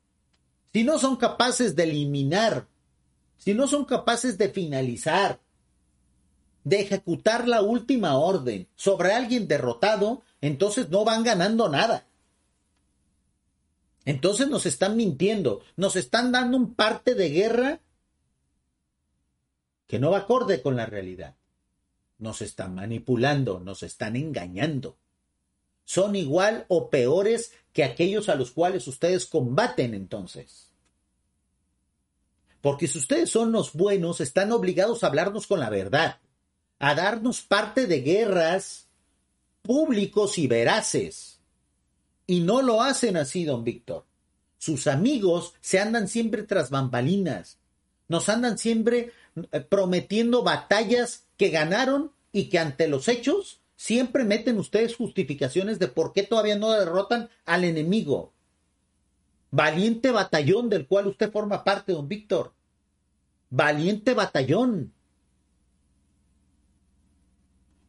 B: Si no son capaces de eliminar si no son capaces de finalizar, de ejecutar la última orden sobre alguien derrotado, entonces no van ganando nada. Entonces nos están mintiendo, nos están dando un parte de guerra que no va acorde con la realidad. Nos están manipulando, nos están engañando. Son igual o peores que aquellos a los cuales ustedes combaten entonces. Porque si ustedes son los buenos, están obligados a hablarnos con la verdad, a darnos parte de guerras públicos y veraces. Y no lo hacen así, don Víctor. Sus amigos se andan siempre tras bambalinas. Nos andan siempre eh, prometiendo batallas que ganaron y que ante los hechos siempre meten ustedes justificaciones de por qué todavía no derrotan al enemigo. Valiente batallón del cual usted forma parte, don Víctor valiente batallón.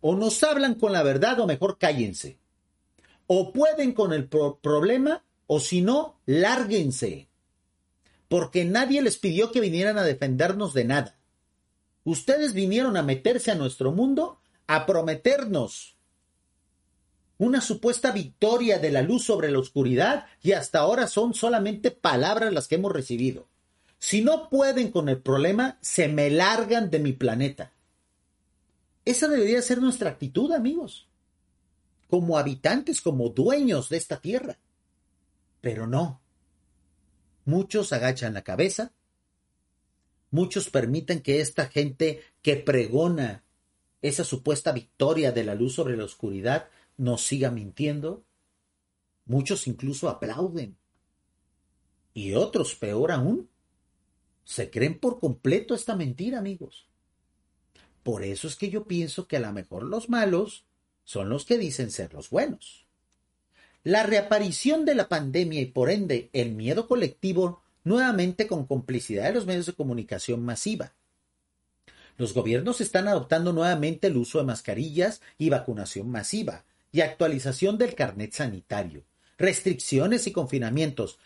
B: O nos hablan con la verdad o mejor cállense. O pueden con el problema o si no, lárguense. porque nadie les pidió que vinieran a defendernos de nada. Ustedes vinieron a meterse a nuestro mundo a prometernos una supuesta victoria de la luz sobre la oscuridad y hasta ahora son solamente palabras las que hemos recibido. Si no pueden con el problema, se me largan de mi planeta. Esa debería ser nuestra actitud, amigos, como habitantes, como dueños de esta tierra. Pero no. Muchos agachan la cabeza, muchos permiten que esta gente que pregona esa supuesta victoria de la luz sobre la oscuridad nos siga mintiendo. Muchos incluso aplauden. Y otros, peor aún, se creen por completo esta mentira, amigos. Por eso es que yo pienso que a lo mejor los malos son los que dicen ser los buenos. La reaparición de la pandemia y por ende el miedo colectivo nuevamente con complicidad de los medios de comunicación masiva. Los gobiernos están adoptando nuevamente el uso de mascarillas y vacunación masiva, y actualización del carnet sanitario, restricciones y confinamientos.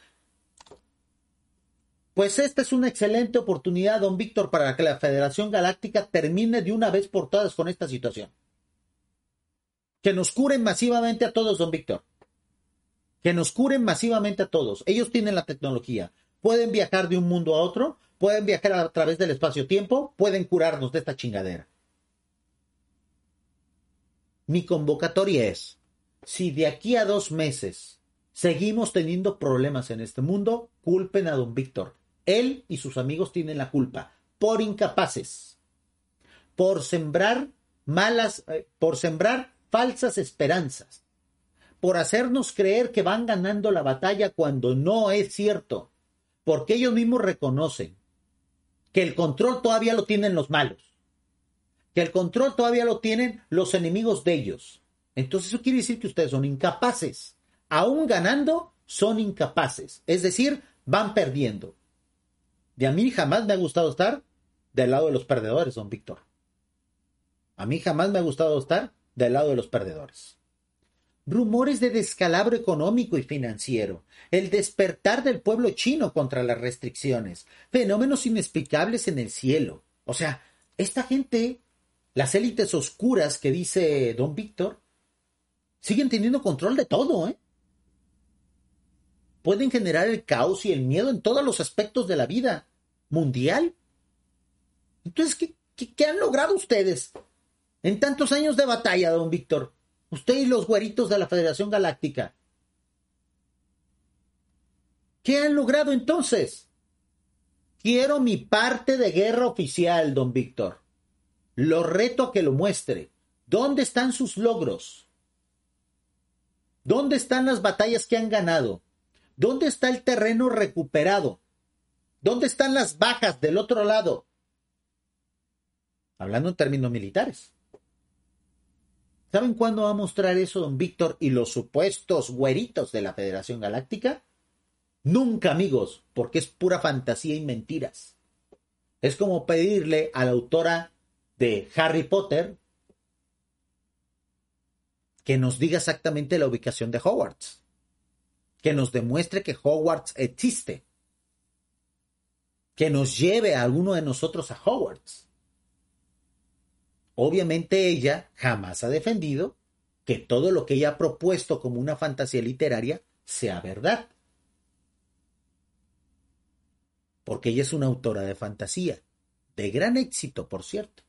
B: Pues esta es una excelente oportunidad, don Víctor, para que la Federación Galáctica termine de una vez por todas con esta situación. Que nos curen masivamente a todos, don Víctor. Que nos curen masivamente a todos. Ellos tienen la tecnología. Pueden viajar de un mundo a otro, pueden viajar a través del espacio-tiempo, pueden curarnos de esta chingadera. Mi convocatoria es, si de aquí a dos meses seguimos teniendo problemas en este mundo, culpen a don Víctor. Él y sus amigos tienen la culpa por incapaces, por sembrar malas, eh, por sembrar falsas esperanzas, por hacernos creer que van ganando la batalla cuando no es cierto, porque ellos mismos reconocen que el control todavía lo tienen los malos que el control todavía lo tienen los enemigos de ellos. Entonces eso quiere decir que ustedes son incapaces. Aún ganando, son incapaces. Es decir, van perdiendo. De a mí jamás me ha gustado estar del lado de los perdedores, don Víctor. A mí jamás me ha gustado estar del lado de los perdedores. Rumores de descalabro económico y financiero, el despertar del pueblo chino contra las restricciones, fenómenos inexplicables en el cielo. O sea, esta gente las élites oscuras que dice don Víctor siguen teniendo control de todo, ¿eh? Pueden generar el caos y el miedo en todos los aspectos de la vida mundial. Entonces, ¿qué, qué han logrado ustedes en tantos años de batalla, don Víctor? Usted y los güeritos de la Federación Galáctica. ¿Qué han logrado entonces? Quiero mi parte de guerra oficial, don Víctor. Lo reto a que lo muestre. ¿Dónde están sus logros? ¿Dónde están las batallas que han ganado? ¿Dónde está el terreno recuperado? ¿Dónde están las bajas del otro lado? Hablando en términos militares. ¿Saben cuándo va a mostrar eso don Víctor y los supuestos güeritos de la Federación Galáctica? Nunca, amigos, porque es pura fantasía y mentiras. Es como pedirle a la autora de Harry Potter que nos diga exactamente la ubicación de Hogwarts, que nos demuestre que Hogwarts existe, que nos lleve a alguno de nosotros a Hogwarts. Obviamente ella jamás ha defendido que todo lo que ella ha propuesto como una fantasía literaria sea verdad. Porque ella es una autora de fantasía, de gran éxito, por cierto.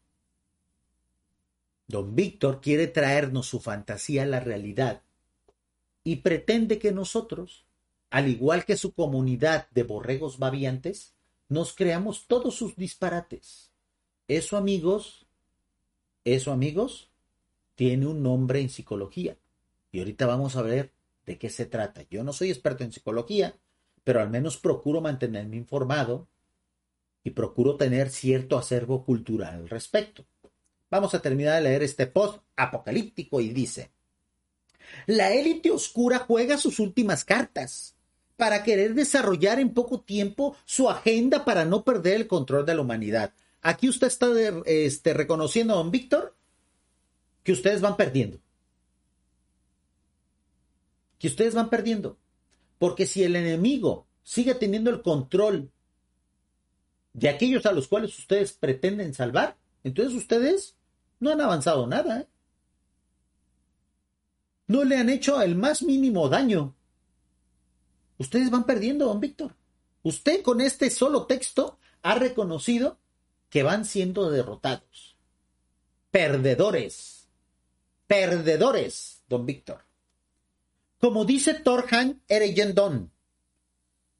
B: Don Víctor quiere traernos su fantasía a la realidad y pretende que nosotros, al igual que su comunidad de borregos babiantes, nos creamos todos sus disparates. Eso, amigos, eso, amigos, tiene un nombre en psicología. Y ahorita vamos a ver de qué se trata. Yo no soy experto en psicología, pero al menos procuro mantenerme informado y procuro tener cierto acervo cultural al respecto. Vamos a terminar de leer este post apocalíptico y dice, la élite oscura juega sus últimas cartas para querer desarrollar en poco tiempo su agenda para no perder el control de la humanidad. Aquí usted está este, reconociendo, don Víctor, que ustedes van perdiendo. Que ustedes van perdiendo. Porque si el enemigo sigue teniendo el control de aquellos a los cuales ustedes pretenden salvar, entonces ustedes no han avanzado nada. ¿eh? No le han hecho el más mínimo daño. Ustedes van perdiendo, don Víctor. Usted con este solo texto ha reconocido que van siendo derrotados. Perdedores. Perdedores, don Víctor. Como dice Torhan Eregendon,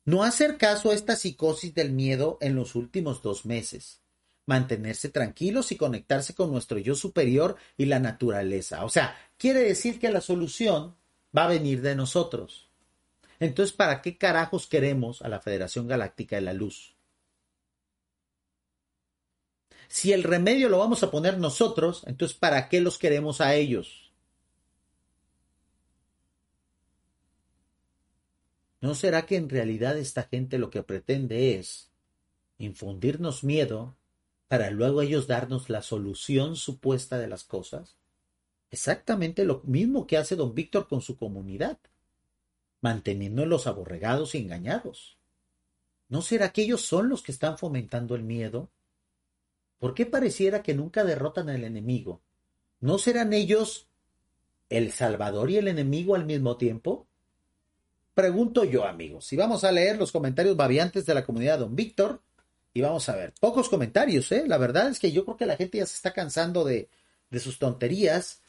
B: no hacer caso a esta psicosis del miedo en los últimos dos meses. Mantenerse tranquilos y conectarse con nuestro yo superior y la naturaleza. O sea, quiere decir que la solución va a venir de nosotros. Entonces, ¿para qué carajos queremos a la Federación Galáctica de la Luz? Si el remedio lo vamos a poner nosotros, entonces ¿para qué los queremos a ellos? ¿No será que en realidad esta gente lo que pretende es infundirnos miedo para luego ellos darnos la solución supuesta de las cosas? Exactamente lo mismo que hace don Víctor con su comunidad, manteniendo los aborregados y engañados. ¿No será que ellos son los que están fomentando el miedo? ¿Por qué pareciera que nunca derrotan al enemigo? ¿No serán ellos el Salvador y el enemigo al mismo tiempo? Pregunto yo, amigos. Y vamos a leer los comentarios babiantes de la comunidad Don Víctor. Y vamos a ver. Pocos comentarios, ¿eh? La verdad es que yo creo que la gente ya se está cansando de, de sus tonterías.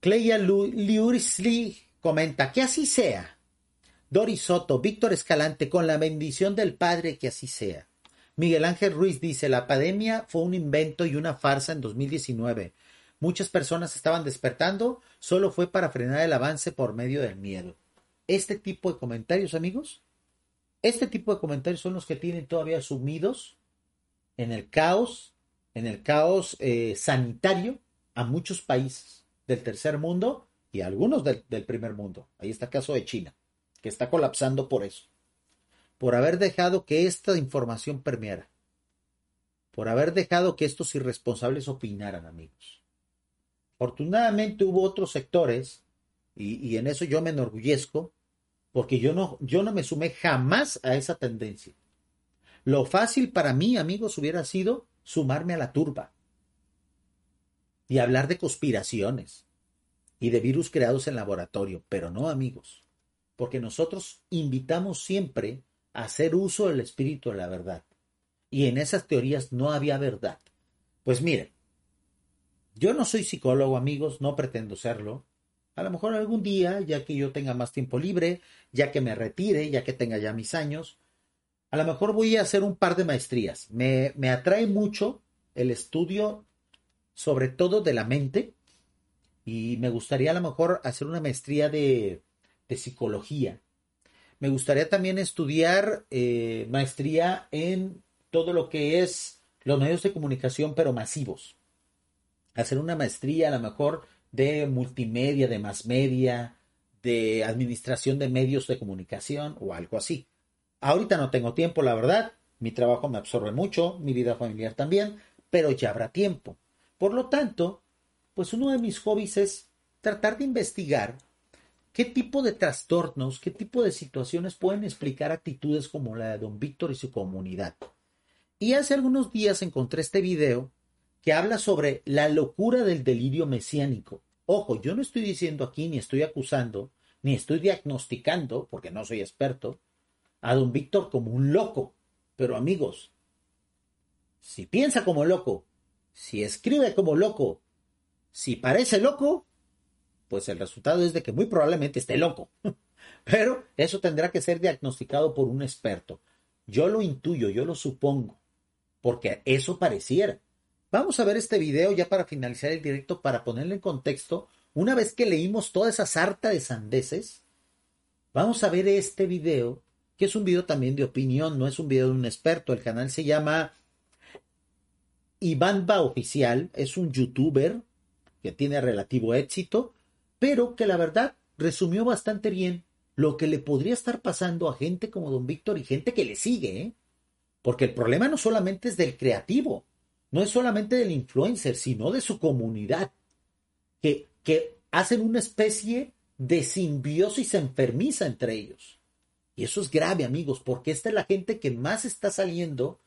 B: Cleia Liurisli comenta que así sea. Doris Soto, Víctor Escalante, con la bendición del Padre, que así sea. Miguel Ángel Ruiz dice, la pandemia fue un invento y una farsa en 2019. Muchas personas estaban despertando, solo fue para frenar el avance por medio del miedo este tipo de comentarios, amigos, este tipo de comentarios son los que tienen todavía sumidos en el caos, en el caos eh, sanitario a muchos países del tercer mundo y algunos del, del primer mundo. Ahí está el caso de China, que está colapsando por eso, por haber dejado que esta información permeara, por haber dejado que estos irresponsables opinaran, amigos. Afortunadamente hubo otros sectores, y, en eso yo me enorgullezco, porque yo no, yo no me sumé jamás a esa tendencia. Lo fácil para mí, amigos, hubiera sido sumarme a la turba y hablar de conspiraciones y de virus creados en laboratorio, pero no, amigos, porque nosotros invitamos siempre hacer uso del espíritu de la verdad. Y en esas teorías no había verdad. Pues miren, yo no soy psicólogo, amigos, no pretendo serlo, a lo mejor algún día, ya que yo tenga más tiempo libre, ya que me retire, ya que tenga ya mis años, a lo mejor voy a hacer un par de maestrías. Me, me atrae mucho el estudio, sobre todo de la mente, y me gustaría a lo mejor hacer una maestría de, de psicología. Me gustaría también estudiar eh, maestría en todo lo que es los medios de comunicación, pero masivos. Hacer una maestría a lo mejor de multimedia, de más media, de administración de medios de comunicación o algo así. Ahorita no tengo tiempo, la verdad. Mi trabajo me absorbe mucho, mi vida familiar también, pero ya habrá tiempo. Por lo tanto, pues uno de mis hobbies es tratar de investigar qué tipo de trastornos, qué tipo de situaciones pueden explicar actitudes como la de don Víctor y su comunidad. Y hace algunos días encontré este video que habla sobre la locura del delirio mesiánico. Ojo, yo no estoy diciendo aquí, ni estoy acusando, ni estoy diagnosticando, porque no soy experto, a don Víctor como un loco. Pero amigos, si piensa como loco, si escribe como loco, si parece loco, pues el resultado es de que muy probablemente esté loco. Pero eso tendrá que ser diagnosticado por un experto. Yo lo intuyo, yo lo supongo, porque eso pareciera. Vamos a ver este video ya para finalizar el directo, para ponerle en contexto. Una vez que leímos toda esa sarta de sandeces, vamos a ver este video, que es un video también de opinión, no es un video de un experto. El canal se llama Iván Oficial, es un youtuber que tiene relativo éxito, pero que la verdad resumió bastante bien lo que le podría estar pasando a gente como Don Víctor y gente que le sigue, ¿eh? porque el problema no solamente es del creativo, no es solamente del influencer, sino de su comunidad, que, que hacen una especie de simbiosis enfermiza entre ellos. Y eso es grave, amigos, porque esta es la gente que más está saliendo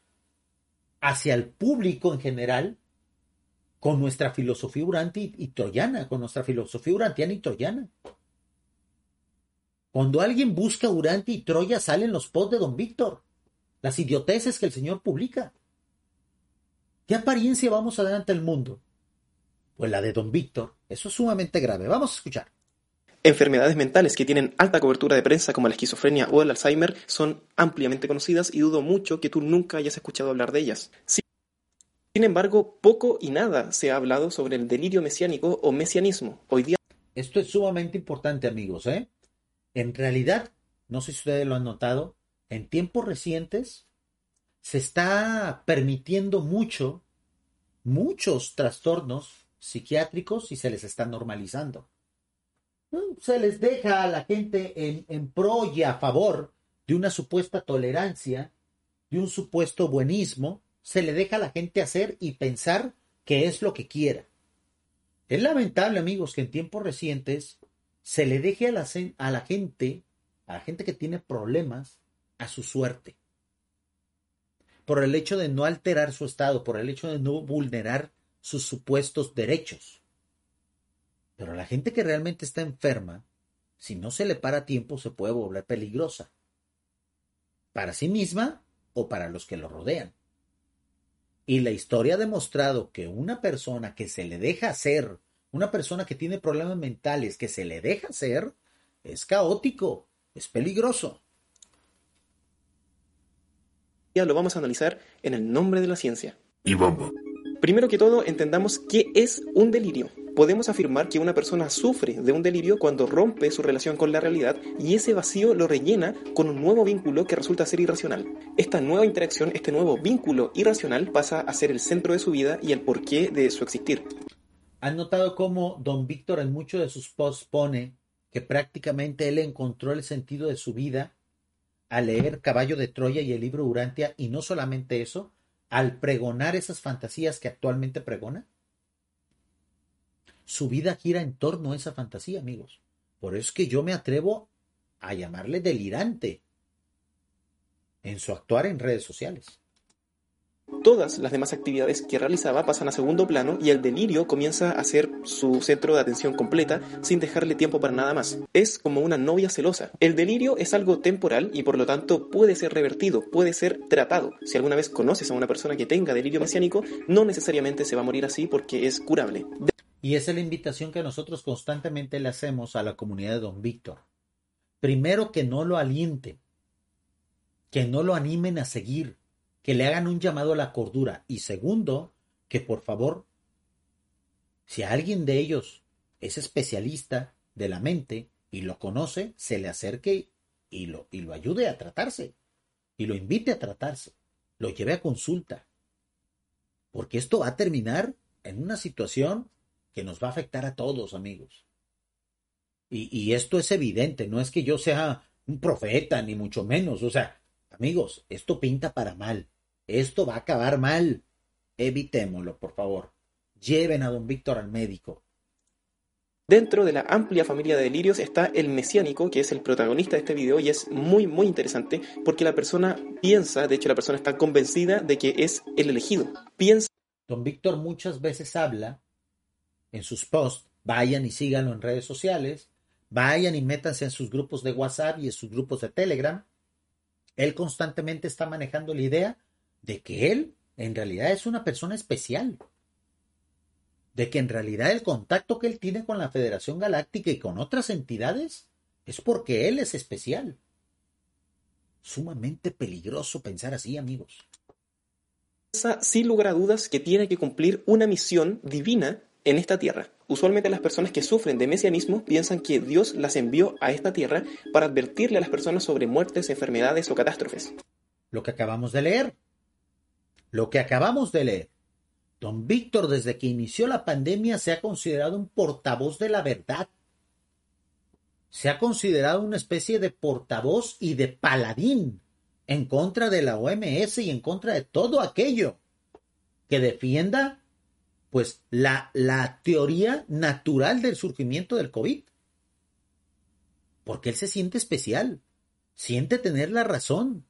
B: hacia el público en general con nuestra filosofía uranti y troyana, con nuestra filosofía urantiana y troyana. Cuando alguien busca Uranti y Troya salen los posts de Don Víctor, las idioteces que el Señor publica. ¿Qué apariencia vamos a dar ante el mundo? Pues la de Don Víctor. Eso es sumamente grave. Vamos a escuchar.
C: Enfermedades mentales que tienen alta cobertura de prensa como la esquizofrenia o el Alzheimer son ampliamente conocidas y dudo mucho que tú nunca hayas escuchado hablar de ellas. Sin embargo, poco y nada se ha hablado sobre el delirio mesiánico o mesianismo. Hoy día
B: Esto es sumamente importante, amigos, ¿eh? En realidad, no sé si ustedes lo han notado, en tiempos recientes se está permitiendo mucho, muchos trastornos psiquiátricos y se les está normalizando. Se les deja a la gente en, en pro y a favor de una supuesta tolerancia, de un supuesto buenismo, se le deja a la gente hacer y pensar que es lo que quiera. Es lamentable, amigos, que en tiempos recientes se le deje a la, a la gente, a la gente que tiene problemas, a su suerte. Por el hecho de no alterar su estado, por el hecho de no vulnerar sus supuestos derechos. Pero la gente que realmente está enferma, si no se le para tiempo, se puede volver peligrosa. Para sí misma o para los que lo rodean. Y la historia ha demostrado que una persona que se le deja hacer, una persona que tiene problemas mentales, que se le deja hacer, es caótico, es peligroso.
C: Ya lo vamos a analizar en el nombre de la ciencia.
D: Y bombo.
C: Primero que todo, entendamos qué es un delirio. Podemos afirmar que una persona sufre de un delirio cuando rompe su relación con la realidad y ese vacío lo rellena con un nuevo vínculo que resulta ser irracional. Esta nueva interacción, este nuevo vínculo irracional pasa a ser el centro de su vida y el porqué de su existir.
B: ¿Han notado cómo don Víctor en muchos de sus posts pone que prácticamente él encontró el sentido de su vida al leer Caballo de Troya y el libro Urantia y no solamente eso, al pregonar esas fantasías que actualmente pregona? Su vida gira en torno a esa fantasía, amigos. Por eso es que yo me atrevo a llamarle delirante en su actuar en redes sociales.
C: Todas las demás actividades que realizaba pasan a segundo plano y el delirio comienza a ser su centro de atención completa sin dejarle tiempo para nada más. Es como una novia celosa. El delirio es algo temporal y por lo tanto puede ser revertido, puede ser tratado. Si alguna vez conoces a una persona que tenga delirio mesiánico, no necesariamente se va a morir así porque es curable.
B: Y esa es la invitación que nosotros constantemente le hacemos a la comunidad de Don Víctor. Primero que no lo alienten, que no lo animen a seguir, que le hagan un llamado a la cordura. Y segundo, que por favor, si alguien de ellos es especialista de la mente y lo conoce, se le acerque y lo, y lo ayude a tratarse. Y lo invite a tratarse. Lo lleve a consulta. Porque esto va a terminar en una situación que nos va a afectar a todos, amigos. Y, y esto es evidente, no es que yo sea un profeta, ni mucho menos. O sea, Amigos, esto pinta para mal. Esto va a acabar mal. Evitémoslo, por favor. Lleven a don Víctor al médico.
C: Dentro de la amplia familia de delirios está el mesiánico, que es el protagonista de este video y es muy muy interesante porque la persona piensa, de hecho la persona está convencida de que es el elegido. Piensa.
B: Don Víctor muchas veces habla en sus posts, vayan y síganlo en redes sociales, vayan y métanse en sus grupos de WhatsApp y en sus grupos de Telegram él constantemente está manejando la idea de que él en realidad es una persona especial. De que en realidad el contacto que él tiene con la Federación Galáctica y con otras entidades es porque él es especial. Sumamente peligroso pensar así, amigos.
C: Sin lugar a dudas que tiene que cumplir una misión divina en esta tierra. Usualmente las personas que sufren de mesianismo piensan que Dios las envió a esta tierra para advertirle a las personas sobre muertes, enfermedades o catástrofes.
B: Lo que acabamos de leer. Lo que acabamos de leer. Don Víctor desde que inició la pandemia se ha considerado un portavoz de la verdad. Se ha considerado una especie de portavoz y de paladín en contra de la OMS y en contra de todo aquello que defienda pues la, la teoría natural del surgimiento del COVID. Porque él se siente especial, siente tener la razón,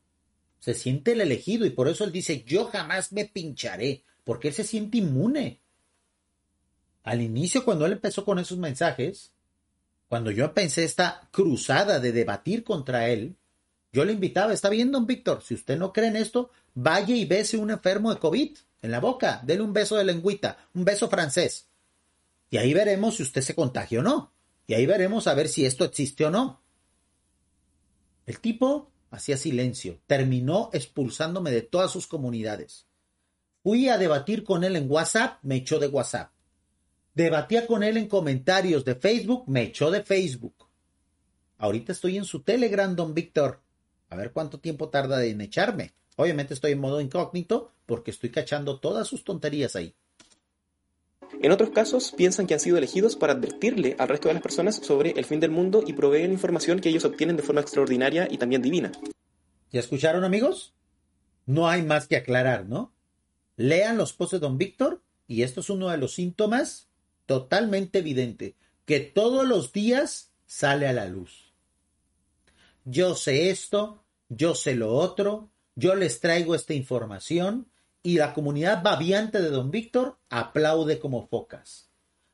B: Se siente el elegido y por eso él dice, yo jamás me pincharé, porque él se siente inmune. Al inicio, cuando él empezó con esos mensajes, cuando yo pensé esta cruzada de debatir contra él, yo le invitaba, está bien, don Víctor, si usted no cree en esto, vaya y bese un enfermo de COVID en la boca, dele un beso de lengüita, un beso francés. Y ahí veremos si usted se contagia o no. Y ahí veremos a ver si esto existe o no. El tipo hacía silencio, terminó expulsándome de todas sus comunidades. Fui a debatir con él en WhatsApp, me echó de WhatsApp. Debatía con él en comentarios de Facebook, me echó de Facebook. Ahorita estoy en su Telegram, don Víctor. A ver cuánto tiempo tarda en echarme. Obviamente estoy en modo incógnito porque estoy cachando todas sus tonterías ahí.
C: En otros casos, piensan que han sido elegidos para advertirle al resto de las personas sobre el fin del mundo y proveen información que ellos obtienen de forma extraordinaria y también divina.
B: ¿Ya escucharon, amigos? No hay más que aclarar, ¿no? Lean los posts de Don Víctor y esto es uno de los síntomas totalmente evidente, que todos los días sale a la luz. Yo sé esto, yo sé lo otro, yo les traigo esta información y la comunidad babiante de don Víctor aplaude como focas,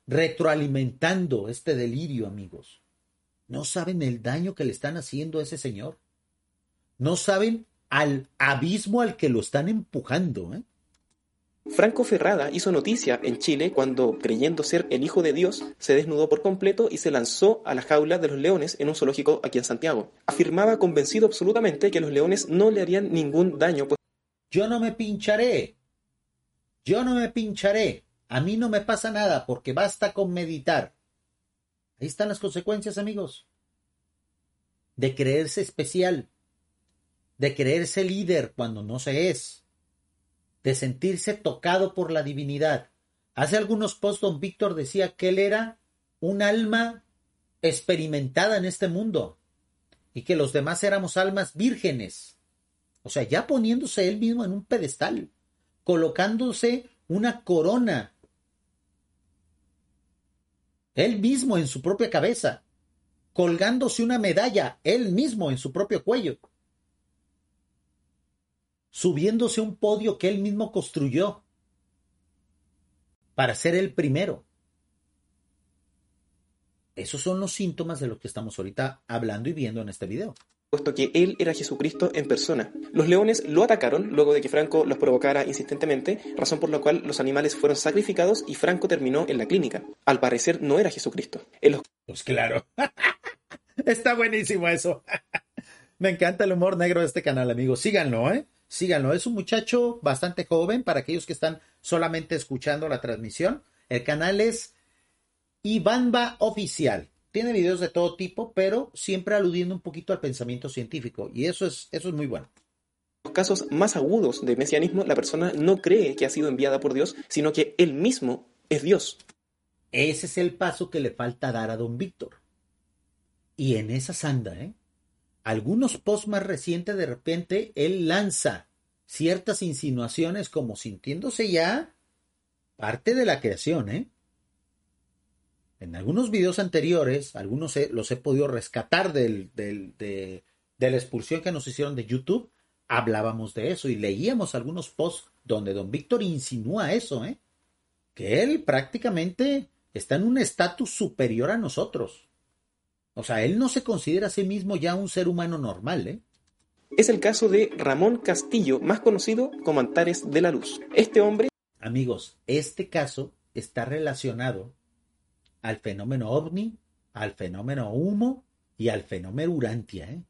B: retroalimentando este delirio, amigos. No saben el daño que le están haciendo a ese señor. No saben al abismo al que lo están empujando. ¿eh?
C: Franco Ferrada hizo noticia en Chile cuando, creyendo ser el hijo de Dios, se desnudó por completo y se lanzó a la jaula de los leones en un zoológico aquí en Santiago. Afirmaba convencido absolutamente que los leones no le harían ningún daño. Pues
B: yo no me pincharé. Yo no me pincharé. A mí no me pasa nada porque basta con meditar. Ahí están las consecuencias, amigos. De creerse especial. De creerse líder cuando no se es. De sentirse tocado por la divinidad. Hace algunos posts don Víctor decía que él era un alma experimentada en este mundo y que los demás éramos almas vírgenes. O sea, ya poniéndose él mismo en un pedestal, colocándose una corona, él mismo en su propia cabeza, colgándose una medalla, él mismo en su propio cuello, subiéndose un podio que él mismo construyó para ser el primero. Esos son los síntomas de lo que estamos ahorita hablando y viendo en este video
C: puesto que él era Jesucristo en persona. Los leones lo atacaron luego de que Franco los provocara insistentemente, razón por la cual los animales fueron sacrificados y Franco terminó en la clínica. Al parecer no era Jesucristo.
B: Pues claro. Está buenísimo eso. Me encanta el humor negro de este canal, amigos. Síganlo, ¿eh? Síganlo. Es un muchacho bastante joven para aquellos que están solamente escuchando la transmisión. El canal es Ivanba Oficial tiene videos de todo tipo, pero siempre aludiendo un poquito al pensamiento científico. Y eso es, eso es muy bueno.
C: En los casos más agudos de mesianismo, la persona no cree que ha sido enviada por Dios, sino que él mismo es Dios.
B: Ese es el paso que le falta dar a don Víctor. Y en esa sanda, ¿eh? Algunos posts más recientes, de repente, él lanza ciertas insinuaciones como sintiéndose ya parte de la creación, ¿eh? En algunos videos anteriores, algunos los he podido rescatar del, de, la expulsión que nos hicieron de YouTube, hablábamos de eso y leíamos algunos posts donde don Víctor insinúa eso, ¿eh? que él prácticamente está en un estatus superior a nosotros. O sea, él no se considera a sí mismo ya un ser humano normal, ¿eh?
C: Es el caso de Ramón Castillo, más conocido como Antares de la Luz. Este hombre...
B: Amigos, este caso está relacionado al fenómeno ovni, al fenómeno humo y al fenómeno urantia. ¿eh?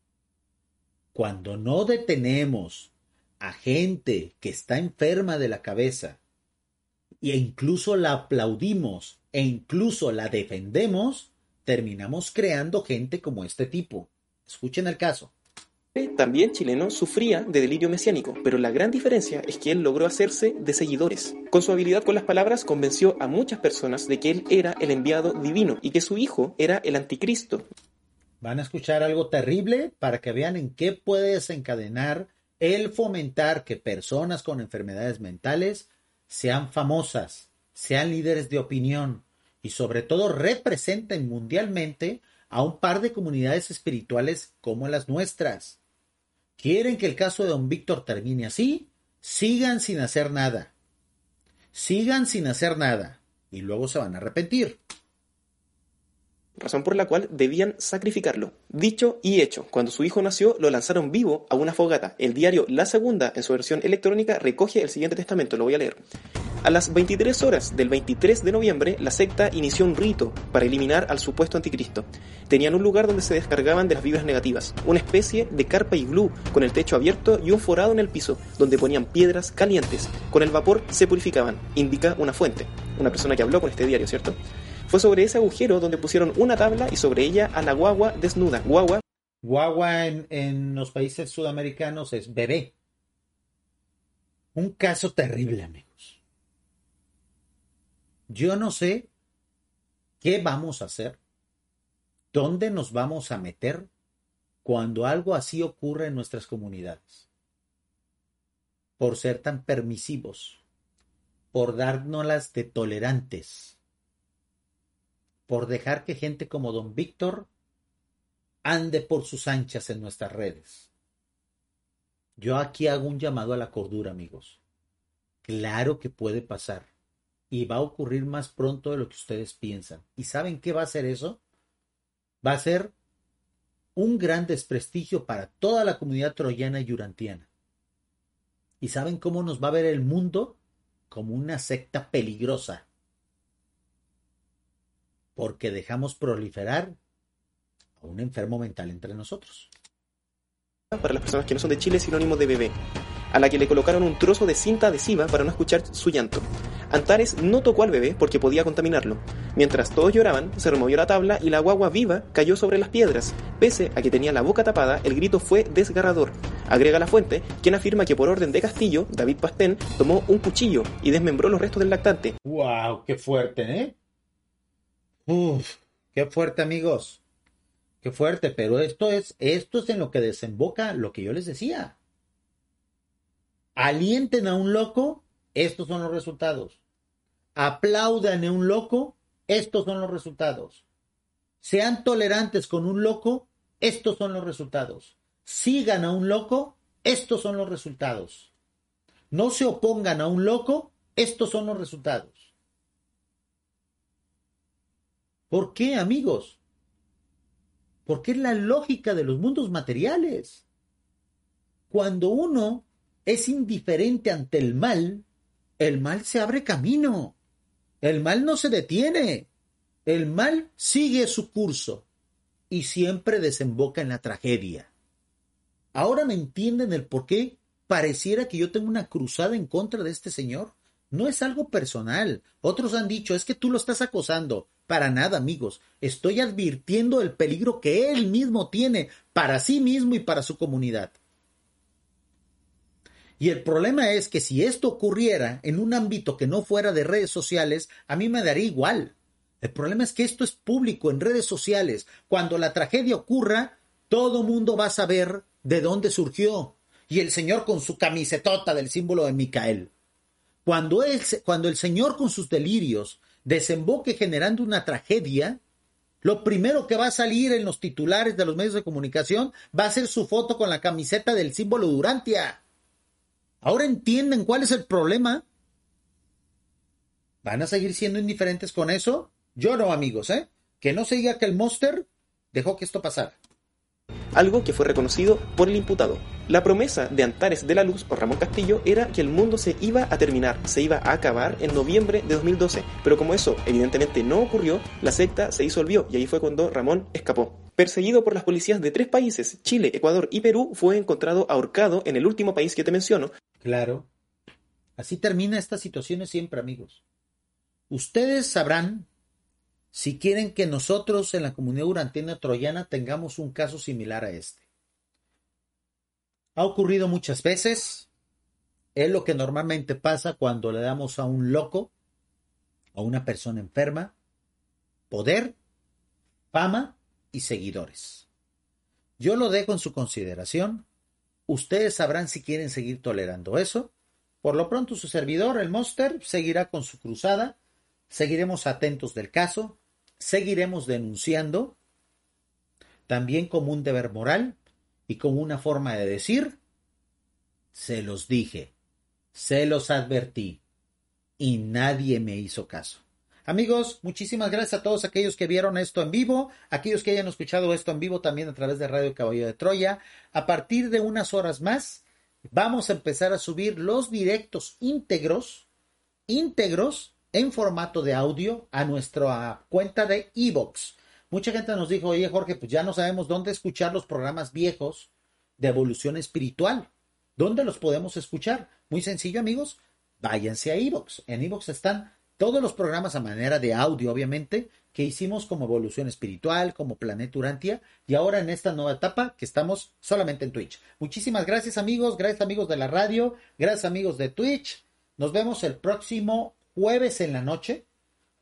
B: Cuando no detenemos a gente que está enferma de la cabeza e incluso la aplaudimos e incluso la defendemos, terminamos creando gente como este tipo. Escuchen el caso
C: también chileno, sufría de delirio mesiánico, pero la gran diferencia es que él logró hacerse de seguidores. Con su habilidad con las palabras convenció a muchas personas de que él era el enviado divino y que su hijo era el anticristo.
B: Van a escuchar algo terrible para que vean en qué puede desencadenar el fomentar que personas con enfermedades mentales sean famosas, sean líderes de opinión y sobre todo representen mundialmente a un par de comunidades espirituales como las nuestras. ¿Quieren que el caso de don Víctor termine así? Sigan sin hacer nada. Sigan sin hacer nada. Y luego se van a arrepentir
C: razón por la cual debían sacrificarlo. Dicho y hecho, cuando su hijo nació, lo lanzaron vivo a una fogata. El diario La Segunda, en su versión electrónica, recoge el siguiente testamento, lo voy a leer. A las 23 horas del 23 de noviembre, la secta inició un rito para eliminar al supuesto anticristo. Tenían un lugar donde se descargaban de las vibras negativas, una especie de carpa y glue con el techo abierto y un forado en el piso, donde ponían piedras calientes. Con el vapor se purificaban, indica una fuente, una persona que habló con este diario, ¿cierto? Fue sobre ese agujero donde pusieron una tabla y sobre ella a la guagua desnuda. Guagua.
B: Guagua en, en los países sudamericanos es bebé. Un caso terrible, amigos. Yo no sé qué vamos a hacer, dónde nos vamos a meter cuando algo así ocurre en nuestras comunidades. Por ser tan permisivos, por dárnoslas de tolerantes por dejar que gente como don Víctor ande por sus anchas en nuestras redes. Yo aquí hago un llamado a la cordura, amigos. Claro que puede pasar y va a ocurrir más pronto de lo que ustedes piensan. ¿Y saben qué va a ser eso? Va a ser un gran desprestigio para toda la comunidad troyana y urantiana. ¿Y saben cómo nos va a ver el mundo? Como una secta peligrosa porque dejamos proliferar a un enfermo mental entre nosotros.
C: Para las personas que no son de Chile, sinónimo de bebé, a la que le colocaron un trozo de cinta adhesiva para no escuchar su llanto. Antares no tocó al bebé porque podía contaminarlo. Mientras todos lloraban, se removió la tabla y la guagua viva cayó sobre las piedras. Pese a que tenía la boca tapada, el grito fue desgarrador. Agrega la fuente, quien afirma que por orden de Castillo, David Pastén tomó un cuchillo y desmembró los restos del lactante.
B: ¡Wow! ¡Qué fuerte, eh! Uf, qué fuerte, amigos. Qué fuerte, pero esto es, esto es en lo que desemboca lo que yo les decía. Alienten a un loco, estos son los resultados. Aplaudan a un loco, estos son los resultados. Sean tolerantes con un loco, estos son los resultados. Sigan a un loco, estos son los resultados. No se opongan a un loco, estos son los resultados. ¿Por qué, amigos? Porque es la lógica de los mundos materiales. Cuando uno es indiferente ante el mal, el mal se abre camino. El mal no se detiene. El mal sigue su curso y siempre desemboca en la tragedia. Ahora me entienden el por qué pareciera que yo tengo una cruzada en contra de este señor. No es algo personal. Otros han dicho, es que tú lo estás acosando. Para nada, amigos. Estoy advirtiendo el peligro que él mismo tiene para sí mismo y para su comunidad. Y el problema es que si esto ocurriera en un ámbito que no fuera de redes sociales, a mí me daría igual. El problema es que esto es público en redes sociales. Cuando la tragedia ocurra, todo mundo va a saber de dónde surgió. Y el Señor con su camisetota del símbolo de Micael. Cuando, cuando el Señor con sus delirios desemboque generando una tragedia, lo primero que va a salir en los titulares de los medios de comunicación va a ser su foto con la camiseta del símbolo Durantia. Ahora entienden cuál es el problema. ¿Van a seguir siendo indiferentes con eso? Yo no, amigos, ¿eh? Que no se diga que el Monster dejó que esto pasara
C: algo que fue reconocido por el imputado. La promesa de Antares de la Luz o Ramón Castillo era que el mundo se iba a terminar, se iba a acabar en noviembre de 2012, pero como eso evidentemente no ocurrió, la secta se disolvió y ahí fue cuando Ramón escapó. Perseguido por las policías de tres países, Chile, Ecuador y Perú, fue encontrado ahorcado en el último país que te menciono.
B: Claro. Así termina esta situación siempre, amigos. Ustedes sabrán si quieren que nosotros en la comunidad urantina troyana tengamos un caso similar a este. Ha ocurrido muchas veces. Es lo que normalmente pasa cuando le damos a un loco, a una persona enferma, poder, fama y seguidores. Yo lo dejo en su consideración. Ustedes sabrán si quieren seguir tolerando eso. Por lo pronto su servidor, el Monster, seguirá con su cruzada. Seguiremos atentos del caso seguiremos denunciando, también como un deber moral, y con una forma de decir, se los dije, se los advertí y nadie me hizo caso. Amigos, muchísimas gracias a todos aquellos que vieron esto en vivo, aquellos que hayan escuchado esto en vivo también a través de Radio Caballo de Troya. A partir de unas horas más, vamos a empezar a subir los directos íntegros, íntegros en formato de audio a nuestra cuenta de Evox. Mucha gente nos dijo, oye Jorge, pues ya no sabemos dónde escuchar los programas viejos de evolución espiritual. ¿Dónde los podemos escuchar? Muy sencillo, amigos. Váyanse a Evox. En Evox están todos los programas a manera de audio, obviamente, que hicimos como Evolución Espiritual, como Planeta Urantia, y ahora en esta nueva etapa que estamos solamente en Twitch. Muchísimas gracias amigos, gracias amigos de la radio, gracias amigos de Twitch. Nos vemos el próximo jueves en la noche,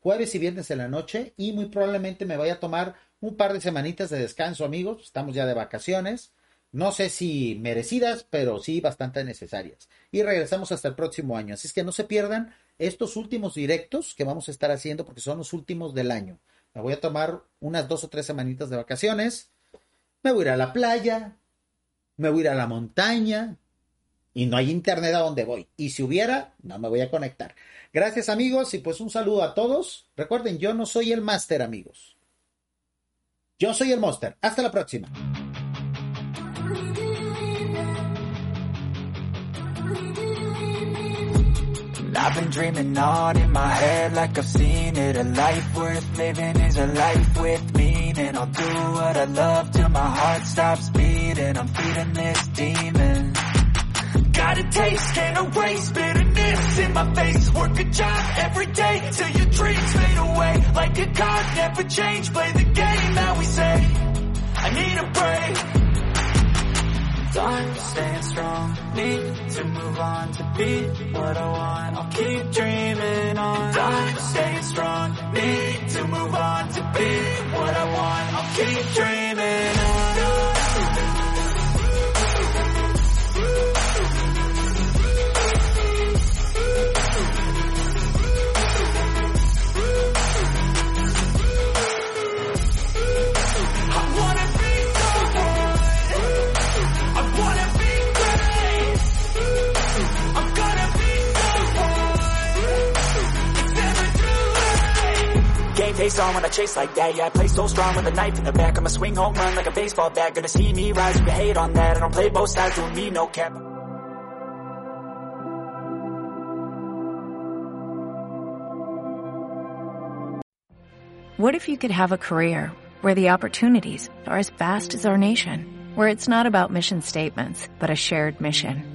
B: jueves y viernes en la noche, y muy probablemente me vaya a tomar un par de semanitas de descanso amigos, estamos ya de vacaciones. No sé si merecidas, pero sí bastante necesarias. Y regresamos hasta el próximo año. Así es que no se pierdan estos últimos directos que vamos a estar haciendo porque son los últimos del año. Me voy a tomar unas dos o tres semanitas de vacaciones. Me voy a ir a la playa. Me voy a ir a la montaña. Y no hay internet a donde voy. Y si hubiera, no me voy a conectar. Gracias amigos y pues un saludo a todos. Recuerden, yo no soy el máster amigos. Yo soy el monster. Hasta la próxima. I've been dreaming on in my head like I've seen it. A life worth living is a life with meaning. I'll do what I love till my heart stops beating. I'm feeding this demon. Got a taste, can't erase bitterness in my face. Work a job every day till your dreams fade away. Like a card, never change. Play the game that we say. I need a break. I'm staying strong Need to move on to be what I want I'll keep dreaming on I'm staying strong Need to move on to be what I want I'll keep dreaming on face on when I chase like that. Yeah, I play so strong with a knife in the back. I'ma swing home run like a baseball bat. Gonna see me rise, you hate on that. I don't play both sides, doing me no cap.
D: What if you could have a career where the opportunities are as vast as our nation? Where it's not about mission statements, but a shared mission